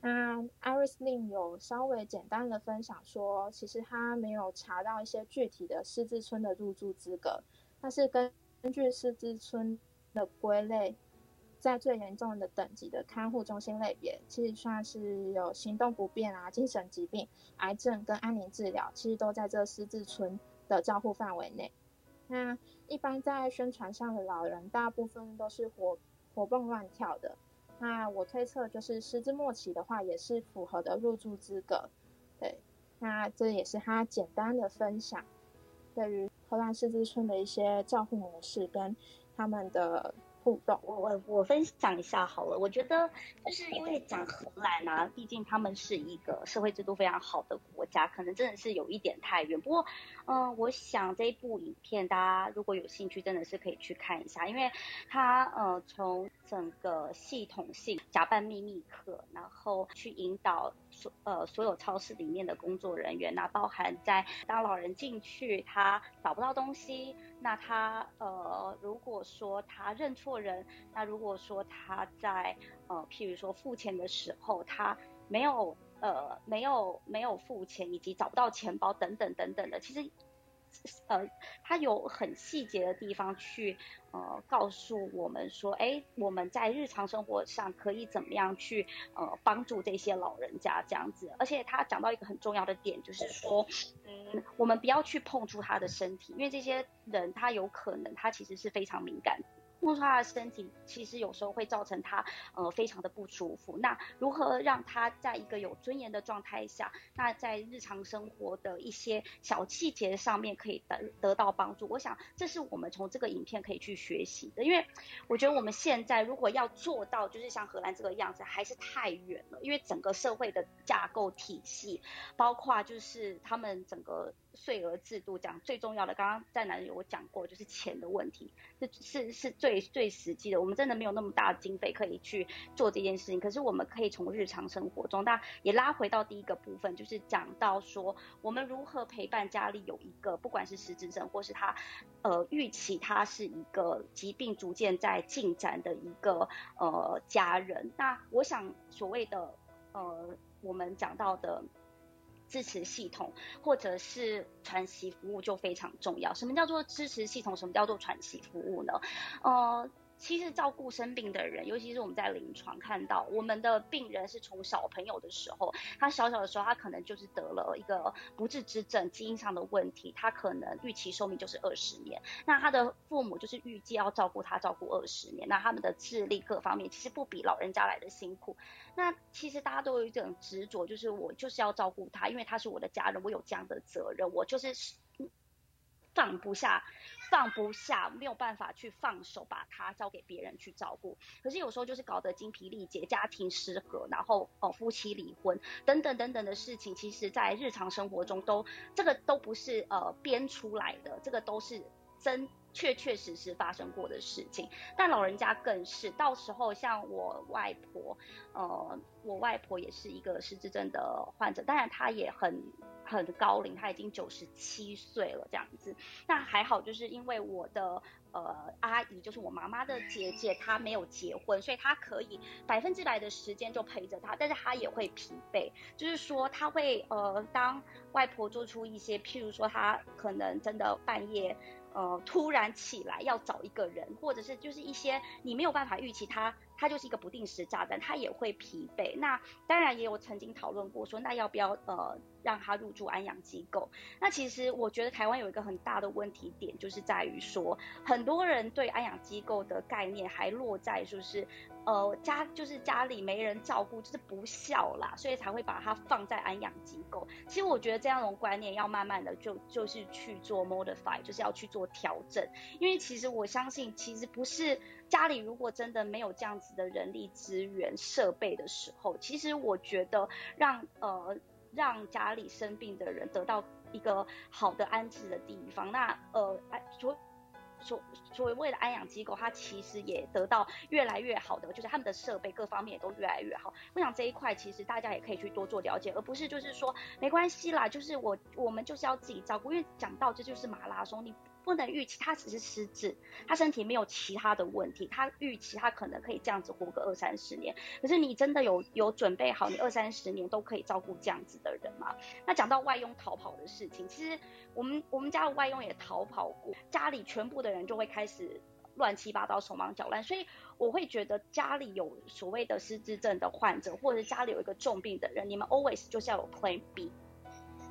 那 Iris Lin 有稍微简单的分享说，其实他没有查到一些具体的狮子村的入住资格，但是根根据狮子村。的归类，在最严重的等级的看护中心类别，其实算是有行动不便啊、精神疾病、癌症跟安宁治疗，其实都在这狮子村的照护范围内。那一般在宣传上的老人，大部分都是活活蹦乱跳的。那我推测，就是失智末期的话，也是符合的入住资格。对，那这也是他简单的分享，对于荷兰狮子村的一些照护模式跟。他们的互动，我我我分享一下好了。我觉得就是因为讲荷兰啊，毕竟他们是一个社会制度非常好的国家，可能真的是有一点太远。不过，嗯，我想这一部影片大家如果有兴趣，真的是可以去看一下，因为它呃从整个系统性假扮秘密课，然后去引导所呃所有超市里面的工作人员，那包含在当老人进去他找不到东西，那他呃如果说他认错人，那如果说他在呃譬如说付钱的时候他没有呃没有没有付钱，以及找不到钱包等等等等的，其实。呃，他有很细节的地方去呃告诉我们说，哎，我们在日常生活上可以怎么样去呃帮助这些老人家这样子。而且他讲到一个很重要的点，就是说，嗯，我们不要去碰触他的身体，因为这些人他有可能他其实是非常敏感。碰触他的身体，其实有时候会造成他呃非常的不舒服。那如何让他在一个有尊严的状态下，那在日常生活的一些小细节上面可以得得到帮助？我想这是我们从这个影片可以去学习的。因为我觉得我们现在如果要做到就是像荷兰这个样子，还是太远了。因为整个社会的架构体系，包括就是他们整个。税额制度讲最重要的，刚刚在哪里有讲过，就是钱的问题，是是是最最实际的。我们真的没有那么大的经费可以去做这件事情，可是我们可以从日常生活中，那也拉回到第一个部分，就是讲到说我们如何陪伴家里有一个，不管是失智症或是他呃预期他是一个疾病逐渐在进展的一个呃家人。那我想所谓的呃我们讲到的。支持系统或者是传习服务就非常重要。什么叫做支持系统？什么叫做传习服务呢？呃。其实照顾生病的人，尤其是我们在临床看到，我们的病人是从小朋友的时候，他小小的时候，他可能就是得了一个不治之症，基因上的问题，他可能预期寿命就是二十年。那他的父母就是预计要照顾他照顾二十年，那他们的智力各方面其实不比老人家来的辛苦。那其实大家都有一种执着，就是我就是要照顾他，因为他是我的家人，我有这样的责任，我就是放不下。放不下，没有办法去放手，把它交给别人去照顾。可是有时候就是搞得精疲力竭，家庭失和，然后哦夫妻离婚等等等等的事情，其实在日常生活中都这个都不是呃编出来的，这个都是真确确实实发生过的事情。但老人家更是，到时候像我外婆，呃，我外婆也是一个失智症的患者，当然她也很。很高龄，他已经九十七岁了，这样子。那还好，就是因为我的呃阿姨，就是我妈妈的姐姐，她没有结婚，所以她可以百分之百的时间就陪着她，但是她也会疲惫，就是说她会呃当外婆做出一些，譬如说她可能真的半夜呃突然起来要找一个人，或者是就是一些你没有办法预期他。他就是一个不定时炸弹，他也会疲惫。那当然也有曾经讨论过，说那要不要呃让他入住安养机构？那其实我觉得台湾有一个很大的问题点，就是在于说很多人对安养机构的概念还落在就是呃家就是家里没人照顾，就是不孝啦，所以才会把它放在安养机构。其实我觉得这样的观念要慢慢的就就是去做 modify，就是要去做调整。因为其实我相信，其实不是。家里如果真的没有这样子的人力资源设备的时候，其实我觉得让呃让家里生病的人得到一个好的安置的地方，那呃所所所谓的安养机构，它其实也得到越来越好的，就是他们的设备各方面也都越来越好。我想这一块其实大家也可以去多做了解，而不是就是说没关系啦，就是我我们就是要自己照顾，因为讲到这就是马拉松，你。不能预期他只是失智，他身体没有其他的问题，他预期他可能可以这样子活个二三十年。可是你真的有有准备好，你二三十年都可以照顾这样子的人吗？那讲到外佣逃跑的事情，其实我们我们家的外佣也逃跑过，家里全部的人就会开始乱七八糟、手忙脚乱。所以我会觉得家里有所谓的失智症的患者，或者家里有一个重病的人，你们 always 就是要有 Plan B。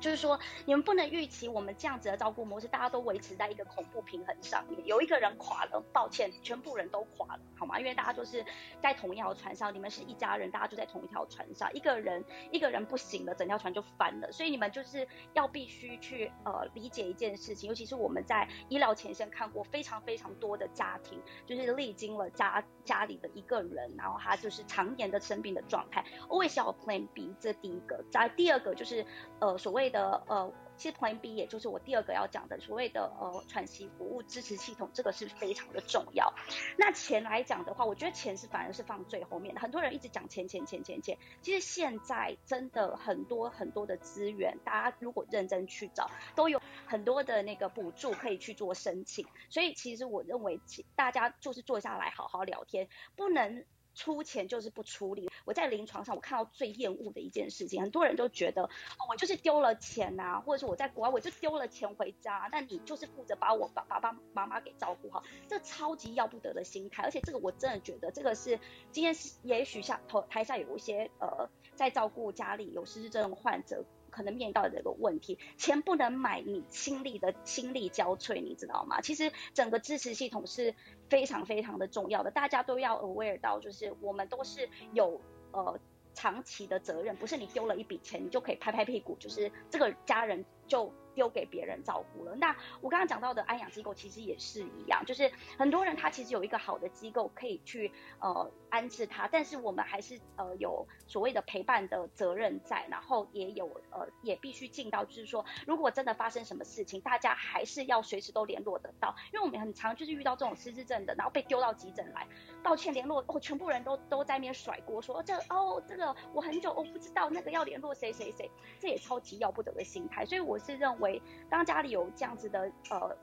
就是说，你们不能预期我们这样子的照顾模式，大家都维持在一个恐怖平衡上面。有一个人垮了，抱歉，全部人都垮了，好吗？因为大家都是在同一条船上，你们是一家人，大家就在同一条船上。一个人一个人不行了，整条船就翻了。所以你们就是要必须去呃理解一件事情，尤其是我们在医疗前线看过非常非常多的家庭，就是历经了家家里的一个人，然后他就是常年的生病的状态，always 要 Plan B，这第一个。再第二个就是呃所谓。的呃其实 Plan B 也就是我第二个要讲的所谓的呃喘息服务支持系统，这个是非常的重要。那钱来讲的话，我觉得钱是反而是放最后面的。很多人一直讲钱钱钱钱钱，其实现在真的很多很多的资源，大家如果认真去找，都有很多的那个补助可以去做申请。所以其实我认为，大家就是坐下来好好聊天，不能。出钱就是不出力。我在临床上，我看到最厌恶的一件事情，很多人都觉得，哦我就是丢了钱呐，或者是我在国外我就丢了钱回家，那你就是负责把我爸爸爸妈妈给照顾好，这超级要不得的心态。而且这个我真的觉得，这个是今天是也许下头台下有一些呃在照顾家里有失智症患者。可能面临到的这个问题，钱不能买你心力的心力交瘁，你知道吗？其实整个支持系统是非常非常的重要的，大家都要 aware 到，就是我们都是有呃长期的责任，不是你丢了一笔钱，你就可以拍拍屁股，就是这个家人就。丢给别人照顾了。那我刚刚讲到的安养机构其实也是一样，就是很多人他其实有一个好的机构可以去呃安置他，但是我们还是呃有所谓的陪伴的责任在，然后也有呃也必须尽到，就是说如果真的发生什么事情，大家还是要随时都联络得到，因为我们很常就是遇到这种失智症的，然后被丢到急诊来，抱歉联络哦，全部人都都在那边甩锅，说这哦这个我很久我不知道那个要联络谁谁谁，这也超级要不得的心态，所以我我是认为。当家里有这样子的呃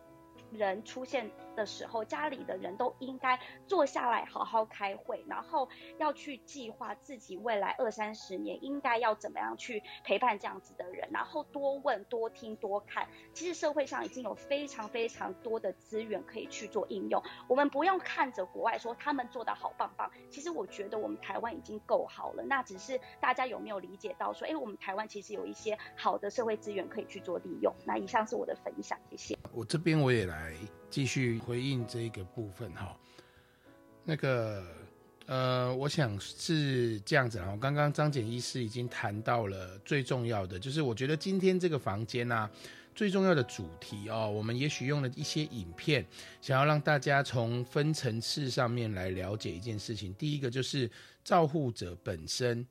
人出现。的时候，家里的人都应该坐下来好好开会，然后要去计划自己未来二三十年应该要怎么样去陪伴这样子的人，然后多问、多听、多看。其实社会上已经有非常非常多的资源可以去做应用，我们不用看着国外说他们做的好棒棒。其实我觉得我们台湾已经够好了，那只是大家有没有理解到说，哎，我们台湾其实有一些好的社会资源可以去做利用。那以上是我的分享，谢谢。我这边我也来。继续回应这个部分哈，那个呃，我想是这样子哈。刚刚张简医师已经谈到了最重要的，就是我觉得今天这个房间呢，最重要的主题哦，我们也许用了一些影片，想要让大家从分层次上面来了解一件事情。第一个就是照护者本身。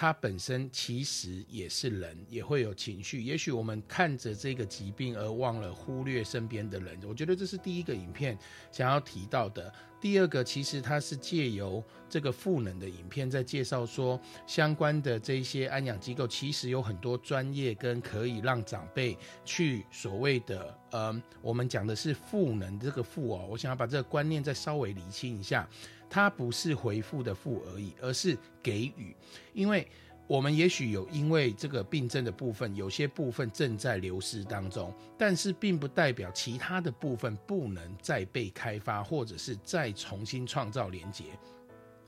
他本身其实也是人，也会有情绪。也许我们看着这个疾病而忘了忽略身边的人，我觉得这是第一个影片想要提到的。第二个，其实它是借由这个赋能的影片在介绍说，相关的这些安养机构其实有很多专业跟可以让长辈去所谓的，呃，我们讲的是赋能这个赋哦，我想要把这个观念再稍微理清一下。它不是回复的复而已，而是给予。因为我们也许有因为这个病症的部分，有些部分正在流失当中，但是并不代表其他的部分不能再被开发，或者是再重新创造连接。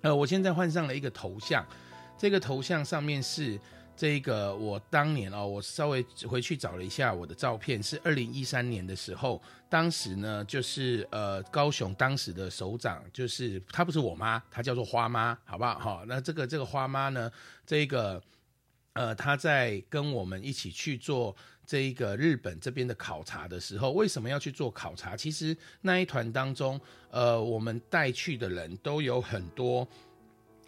呃，我现在换上了一个头像，这个头像上面是。这个我当年哦，我稍微回去找了一下我的照片，是二零一三年的时候，当时呢就是呃高雄当时的首长，就是她不是我妈，她叫做花妈，好不好？好，那这个这个花妈呢，这个呃她在跟我们一起去做这一个日本这边的考察的时候，为什么要去做考察？其实那一团当中，呃，我们带去的人都有很多，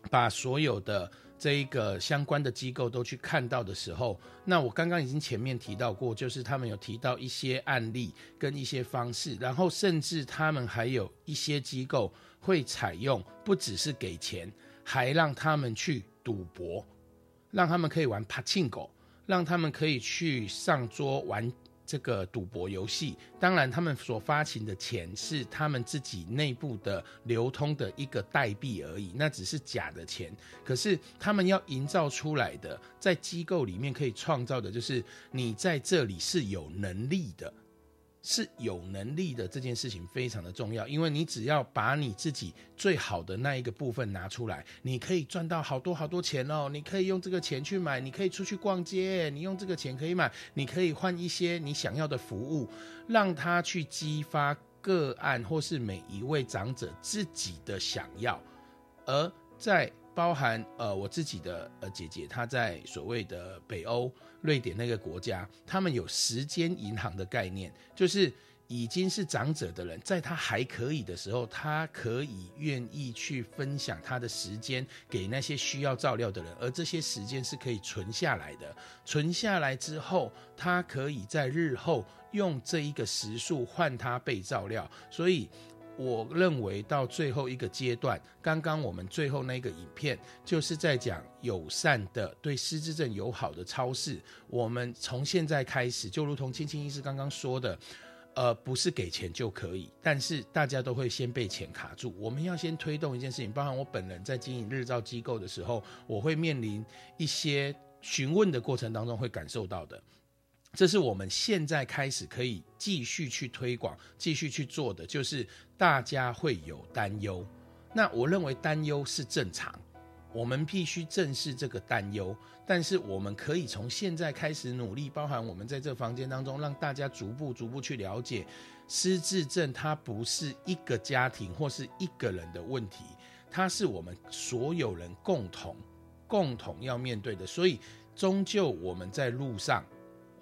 把所有的。这一个相关的机构都去看到的时候，那我刚刚已经前面提到过，就是他们有提到一些案例跟一些方式，然后甚至他们还有一些机构会采用不只是给钱，还让他们去赌博，让他们可以玩帕庆狗，让他们可以去上桌玩。这个赌博游戏，当然他们所发行的钱是他们自己内部的流通的一个代币而已，那只是假的钱。可是他们要营造出来的，在机构里面可以创造的，就是你在这里是有能力的。是有能力的这件事情非常的重要，因为你只要把你自己最好的那一个部分拿出来，你可以赚到好多好多钱哦。你可以用这个钱去买，你可以出去逛街，你用这个钱可以买，你可以换一些你想要的服务，让他去激发个案或是每一位长者自己的想要，而在。包含呃我自己的呃姐姐，她在所谓的北欧瑞典那个国家，他们有时间银行的概念，就是已经是长者的人，在他还可以的时候，他可以愿意去分享他的时间给那些需要照料的人，而这些时间是可以存下来的。存下来之后，他可以在日后用这一个时数换他被照料。所以，我认为到最后一个阶段，刚刚我们最后那个影片就是在讲友善的、对失智症友好的超市。我们从现在开始，就如同青青医师刚刚说的。呃，不是给钱就可以，但是大家都会先被钱卡住。我们要先推动一件事情，包含我本人在经营日照机构的时候，我会面临一些询问的过程当中会感受到的。这是我们现在开始可以继续去推广、继续去做的，就是大家会有担忧。那我认为担忧是正常。我们必须正视这个担忧，但是我们可以从现在开始努力，包含我们在这房间当中，让大家逐步逐步去了解，失智症它不是一个家庭或是一个人的问题，它是我们所有人共同共同要面对的。所以，终究我们在路上，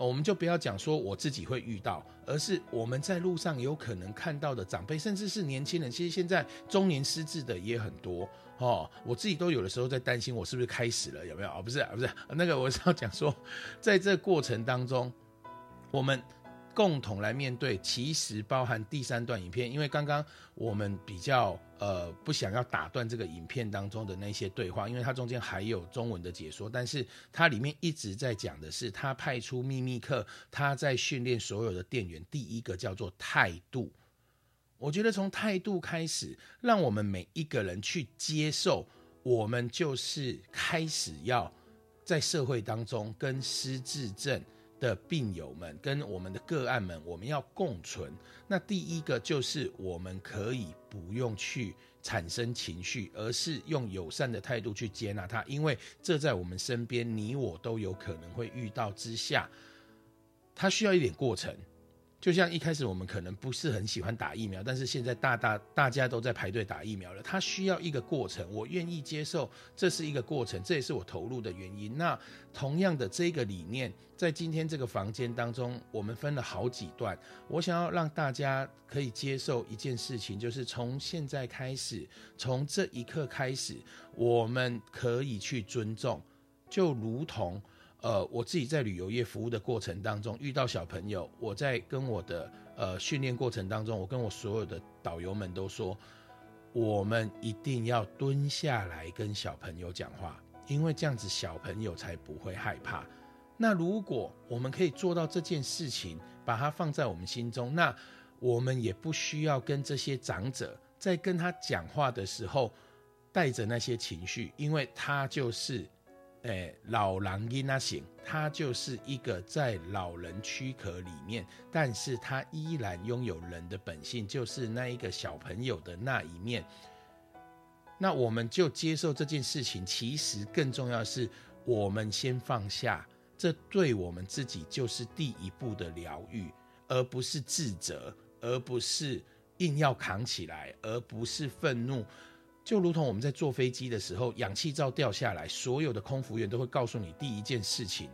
我们就不要讲说我自己会遇到，而是我们在路上有可能看到的长辈，甚至是年轻人，其实现在中年失智的也很多。哦，我自己都有的时候在担心，我是不是开始了？有没有？哦，不是啊，不是那个，我是要讲说，在这过程当中，我们共同来面对，其实包含第三段影片，因为刚刚我们比较呃不想要打断这个影片当中的那些对话，因为它中间还有中文的解说，但是它里面一直在讲的是，他派出秘密课，他在训练所有的店员，第一个叫做态度。我觉得从态度开始，让我们每一个人去接受，我们就是开始要在社会当中跟失智症的病友们、跟我们的个案们，我们要共存。那第一个就是我们可以不用去产生情绪，而是用友善的态度去接纳他，因为这在我们身边，你我都有可能会遇到之下，他需要一点过程。就像一开始我们可能不是很喜欢打疫苗，但是现在大大大家都在排队打疫苗了。它需要一个过程，我愿意接受这是一个过程，这也是我投入的原因。那同样的这个理念，在今天这个房间当中，我们分了好几段。我想要让大家可以接受一件事情，就是从现在开始，从这一刻开始，我们可以去尊重，就如同。呃，我自己在旅游业服务的过程当中遇到小朋友，我在跟我的呃训练过程当中，我跟我所有的导游们都说，我们一定要蹲下来跟小朋友讲话，因为这样子小朋友才不会害怕。那如果我们可以做到这件事情，把它放在我们心中，那我们也不需要跟这些长者在跟他讲话的时候带着那些情绪，因为他就是。诶，老狼因那行，他就是一个在老人躯壳里面，但是他依然拥有人的本性，就是那一个小朋友的那一面。那我们就接受这件事情。其实更重要是，我们先放下，这对我们自己就是第一步的疗愈，而不是自责，而不是硬要扛起来，而不是愤怒。就如同我们在坐飞机的时候，氧气罩掉下来，所有的空服员都会告诉你第一件事情：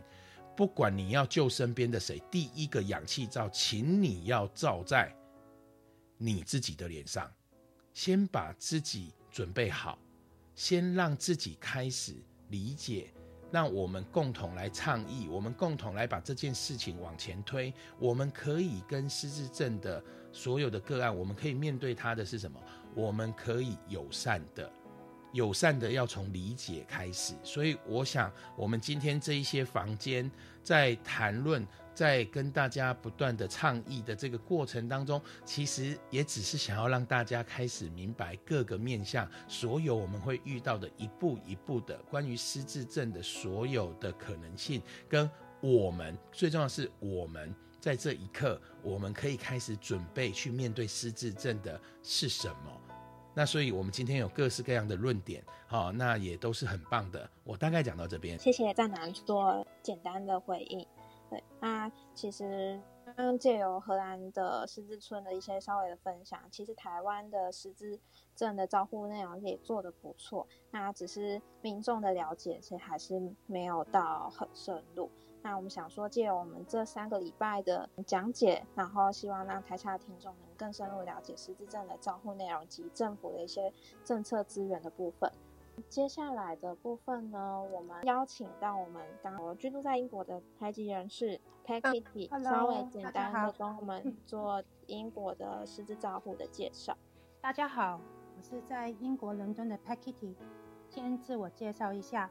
不管你要救身边的谁，第一个氧气罩，请你要罩在你自己的脸上，先把自己准备好，先让自己开始理解，让我们共同来倡议，我们共同来把这件事情往前推。我们可以跟失智症的所有的个案，我们可以面对他的是什么？我们可以友善的，友善的要从理解开始。所以，我想我们今天这一些房间在谈论，在跟大家不断的倡议的这个过程当中，其实也只是想要让大家开始明白各个面向，所有我们会遇到的一步一步的关于失智症的所有的可能性，跟我们最重要是我们。在这一刻，我们可以开始准备去面对失智症的是什么？那所以，我们今天有各式各样的论点，好，那也都是很棒的。我大概讲到这边，谢谢战南做简单的回应。对，那其实刚刚借由荷兰的失智村的一些稍微的分享，其实台湾的失智症的照护内容也做得不错，那只是民众的了解其实还是没有到很深入。那我们想说，借我们这三个礼拜的讲解，然后希望让台下的听众能更深入了解失智症的照护内容及政府的一些政策资源的部分。接下来的部分呢，我们邀请到我们刚居住在英国的台籍人士 Peggy，、嗯 Hello，稍微简单的 *laughs* 跟我们做英国的失智照护的介绍。大家好，我是在英国伦敦的 Peggy。先自我介绍一下，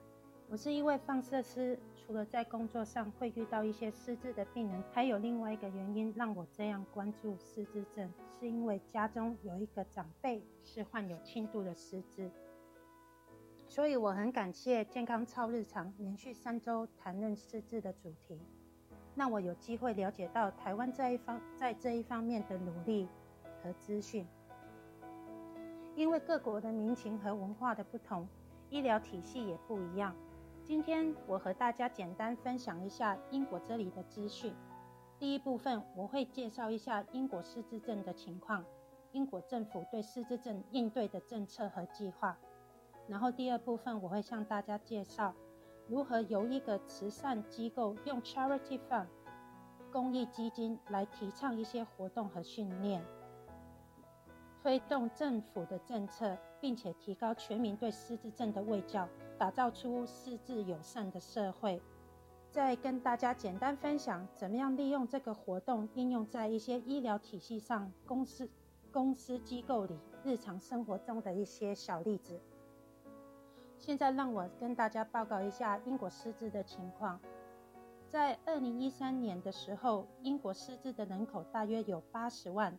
我是一位放射师。除了在工作上会遇到一些失智的病人，还有另外一个原因让我这样关注失智症，是因为家中有一个长辈是患有轻度的失智，所以我很感谢健康超日常连续三周谈论失智的主题，让我有机会了解到台湾这一方在这一方面的努力和资讯。因为各国的民情和文化的不同，医疗体系也不一样。今天我和大家简单分享一下英国这里的资讯。第一部分我会介绍一下英国失智症的情况，英国政府对失智症应对的政策和计划。然后第二部分我会向大家介绍如何由一个慈善机构用 charity fund 公益基金来提倡一些活动和训练，推动政府的政策，并且提高全民对失智症的卫教。打造出失智友善的社会，再跟大家简单分享怎么样利用这个活动应用在一些医疗体系上、公司、公司机构里日常生活中的一些小例子。现在让我跟大家报告一下英国失智的情况。在二零一三年的时候，英国失智的人口大约有八十万，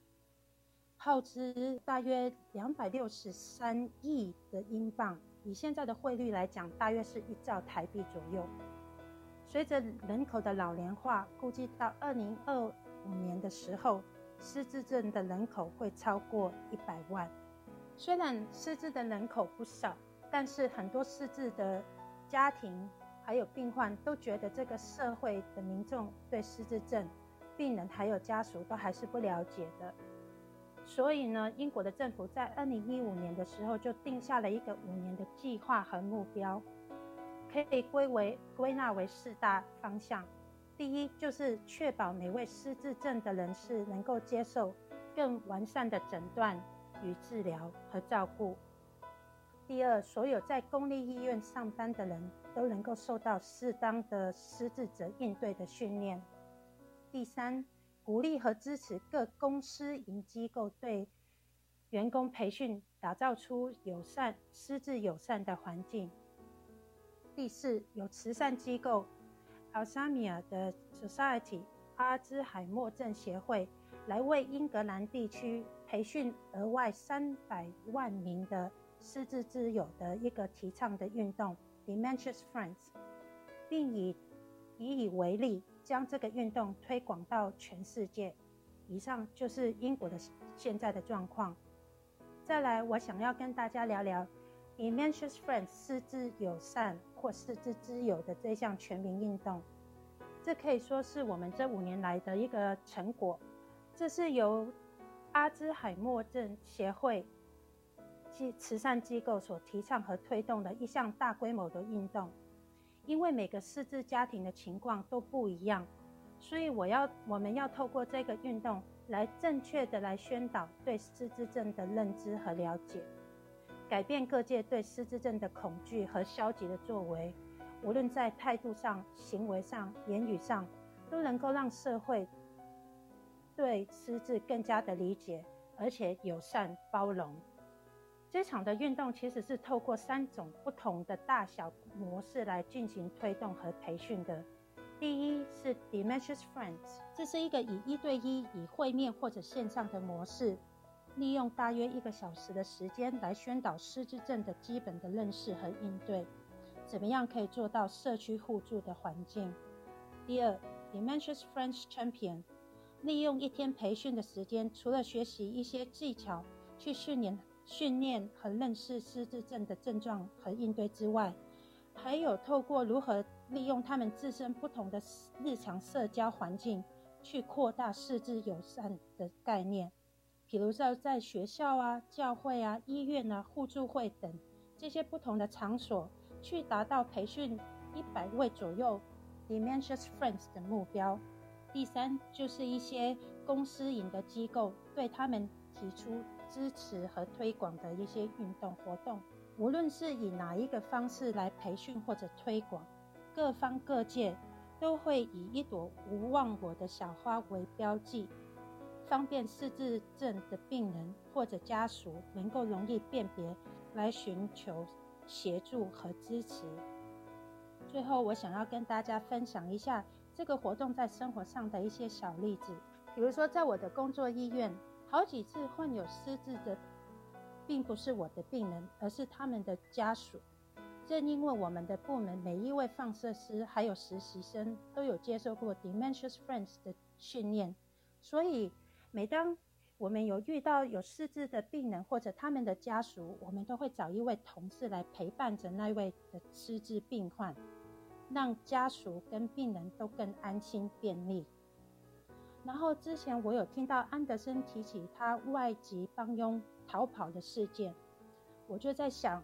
耗资大约两百六十三亿的英镑。以现在的汇率来讲，大约是一兆台币左右。随着人口的老龄化，估计到二零二五年的时候，失智症的人口会超过一百万。虽然失智的人口不少，但是很多失智的家庭还有病患都觉得这个社会的民众对失智症病人还有家属都还是不了解的。所以呢，英国的政府在二零一五年的时候就定下了一个五年的计划和目标，可以归为归纳为四大方向。第一，就是确保每位失智症的人士能够接受更完善的诊断与治疗和照顾；第二，所有在公立医院上班的人都能够受到适当的失智者应对的训练；第三，鼓励和支持各公私营机构对员工培训，打造出友善、师资友善的环境。第四，有慈善机构 Alzheimer 的 Society 阿兹海默症协会来为英格兰地区培训额外三百万名的失智之友的一个提倡的运动 Dementia's Friends，并以以以为例。将这个运动推广到全世界。以上就是英国的现在的状况。再来，我想要跟大家聊聊 Dementia Friends 失智友善或失智之友的这项全民运动。这可以说是我们这五年来的一个成果。这是由阿兹海默症协会及慈善机构所提倡和推动的一项大规模的运动。因为每个失智家庭的情况都不一样，所以我要我们要透过这个运动来正确的来宣导对失智症的认知和了解，改变各界对失智症的恐惧和消极的作为，无论在态度上、行为上、言语上，都能够让社会对失智更加的理解，而且友善包容。这场的运动其实是透过三种不同的大小模式来进行推动和培训的。第一是 Dementia Friends，这是一个以一对一、以会面或者线上的模式，利用大约一个小时的时间来宣导失智症的基本的认识和应对，怎么样可以做到社区互助的环境。第二，Dementia Friends Champion，利用一天培训的时间，除了学习一些技巧去训练。训练和认识失智症的症状和应对之外，还有透过如何利用他们自身不同的日常社交环境，去扩大失智友善的概念。比如说，在学校啊、教会啊、医院啊、互助会等这些不同的场所，去达到培训一百位左右 dementia Friends 的目标。第三，就是一些公私营的机构对他们提出支持和推广的一些运动活动，无论是以哪一个方式来培训或者推广，各方各界都会以一朵无忘我的小花为标记，方便失智症的病人或者家属能够容易辨别，来寻求协助和支持。最后，我想要跟大家分享一下这个活动在生活上的一些小例子。比如说，在我的工作医院，好几次患有失智的，并不是我的病人，而是他们的家属。正因为我们的部门每一位放射师还有实习生都有接受过 Dementia Friends 的训练，所以每当我们有遇到有失智的病人或者他们的家属，我们都会找一位同事来陪伴着那位的失智病患。让家属跟病人都更安心便利。然后之前我有听到安德森提起他外籍帮佣逃跑的事件，我就在想，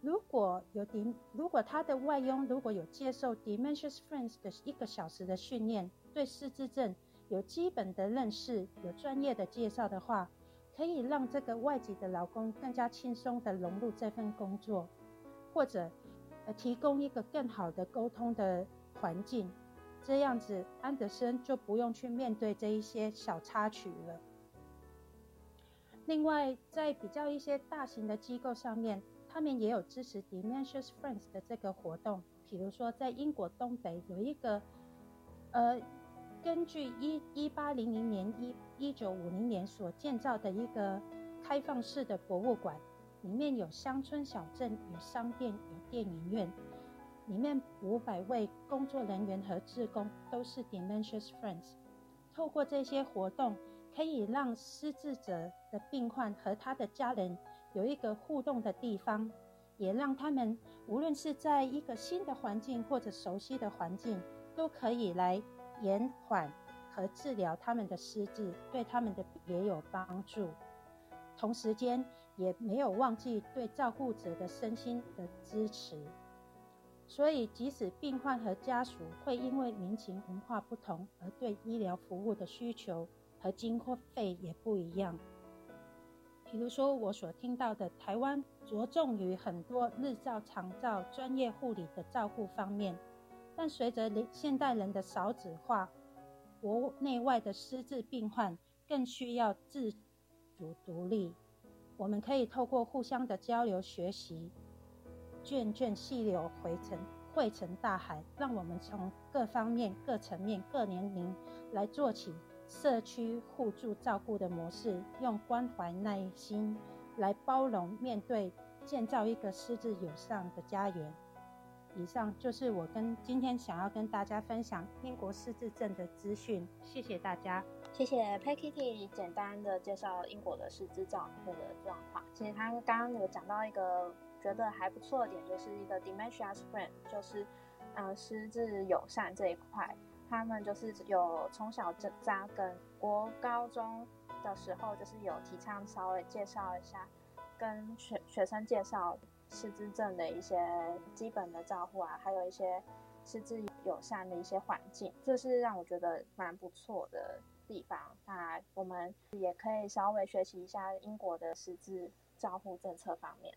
如果有迪，如果他的外佣如果有接受 Dementious Friends 的一个小时的训练，对失智症有基本的认识，有专业的介绍的话，可以让这个外籍的老公更加轻松的融入这份工作，或者。呃，提供一个更好的沟通的环境，这样子安德森就不用去面对这一些小插曲了。另外，在比较一些大型的机构上面，他们也有支持 Dementious Friends 的这个活动。比如说，在英国东北有一个，呃，根据一一八零零年一一九五零年所建造的一个开放式的博物馆。里面有乡村小镇，有商店，有电影院。里面五百位工作人员和志工都是 Dementia's Friends。透过这些活动，可以让失智者的病患和他的家人有一个互动的地方，也让他们无论是在一个新的环境或者熟悉的环境，都可以来延缓和治疗他们的失智，对他们的也有帮助。同时间。也没有忘记对照顾者的身心的支持，所以即使病患和家属会因为民情文化不同，而对医疗服务的需求和经费也不一样。比如说，我所听到的，台湾着重于很多日照、长照、专业护理的照顾方面，但随着现代人的少子化，国内外的失智病患更需要自主独立。我们可以透过互相的交流学习，涓涓细流汇成汇成大海，让我们从各方面、各层面、各年龄来做起社区互助照顾的模式，用关怀耐心来包容面对，建造一个失智友善的家园。以上就是我跟今天想要跟大家分享英国失智症的资讯，谢谢大家。谢谢 p a k i t y 简单的介绍英国的失智照护的状况。其实他刚刚有讲到一个觉得还不错的点，就是一个 Dementia Friend，就是呃失智友善这一块，他们就是有从小扎扎根，国高中的时候就是有提倡稍微介绍一下，跟学学生介绍失智症的一些基本的照护啊，还有一些失智友善的一些环境，这是让我觉得蛮不错的。地方，那我们也可以稍微学习一下英国的实质照护政策方面。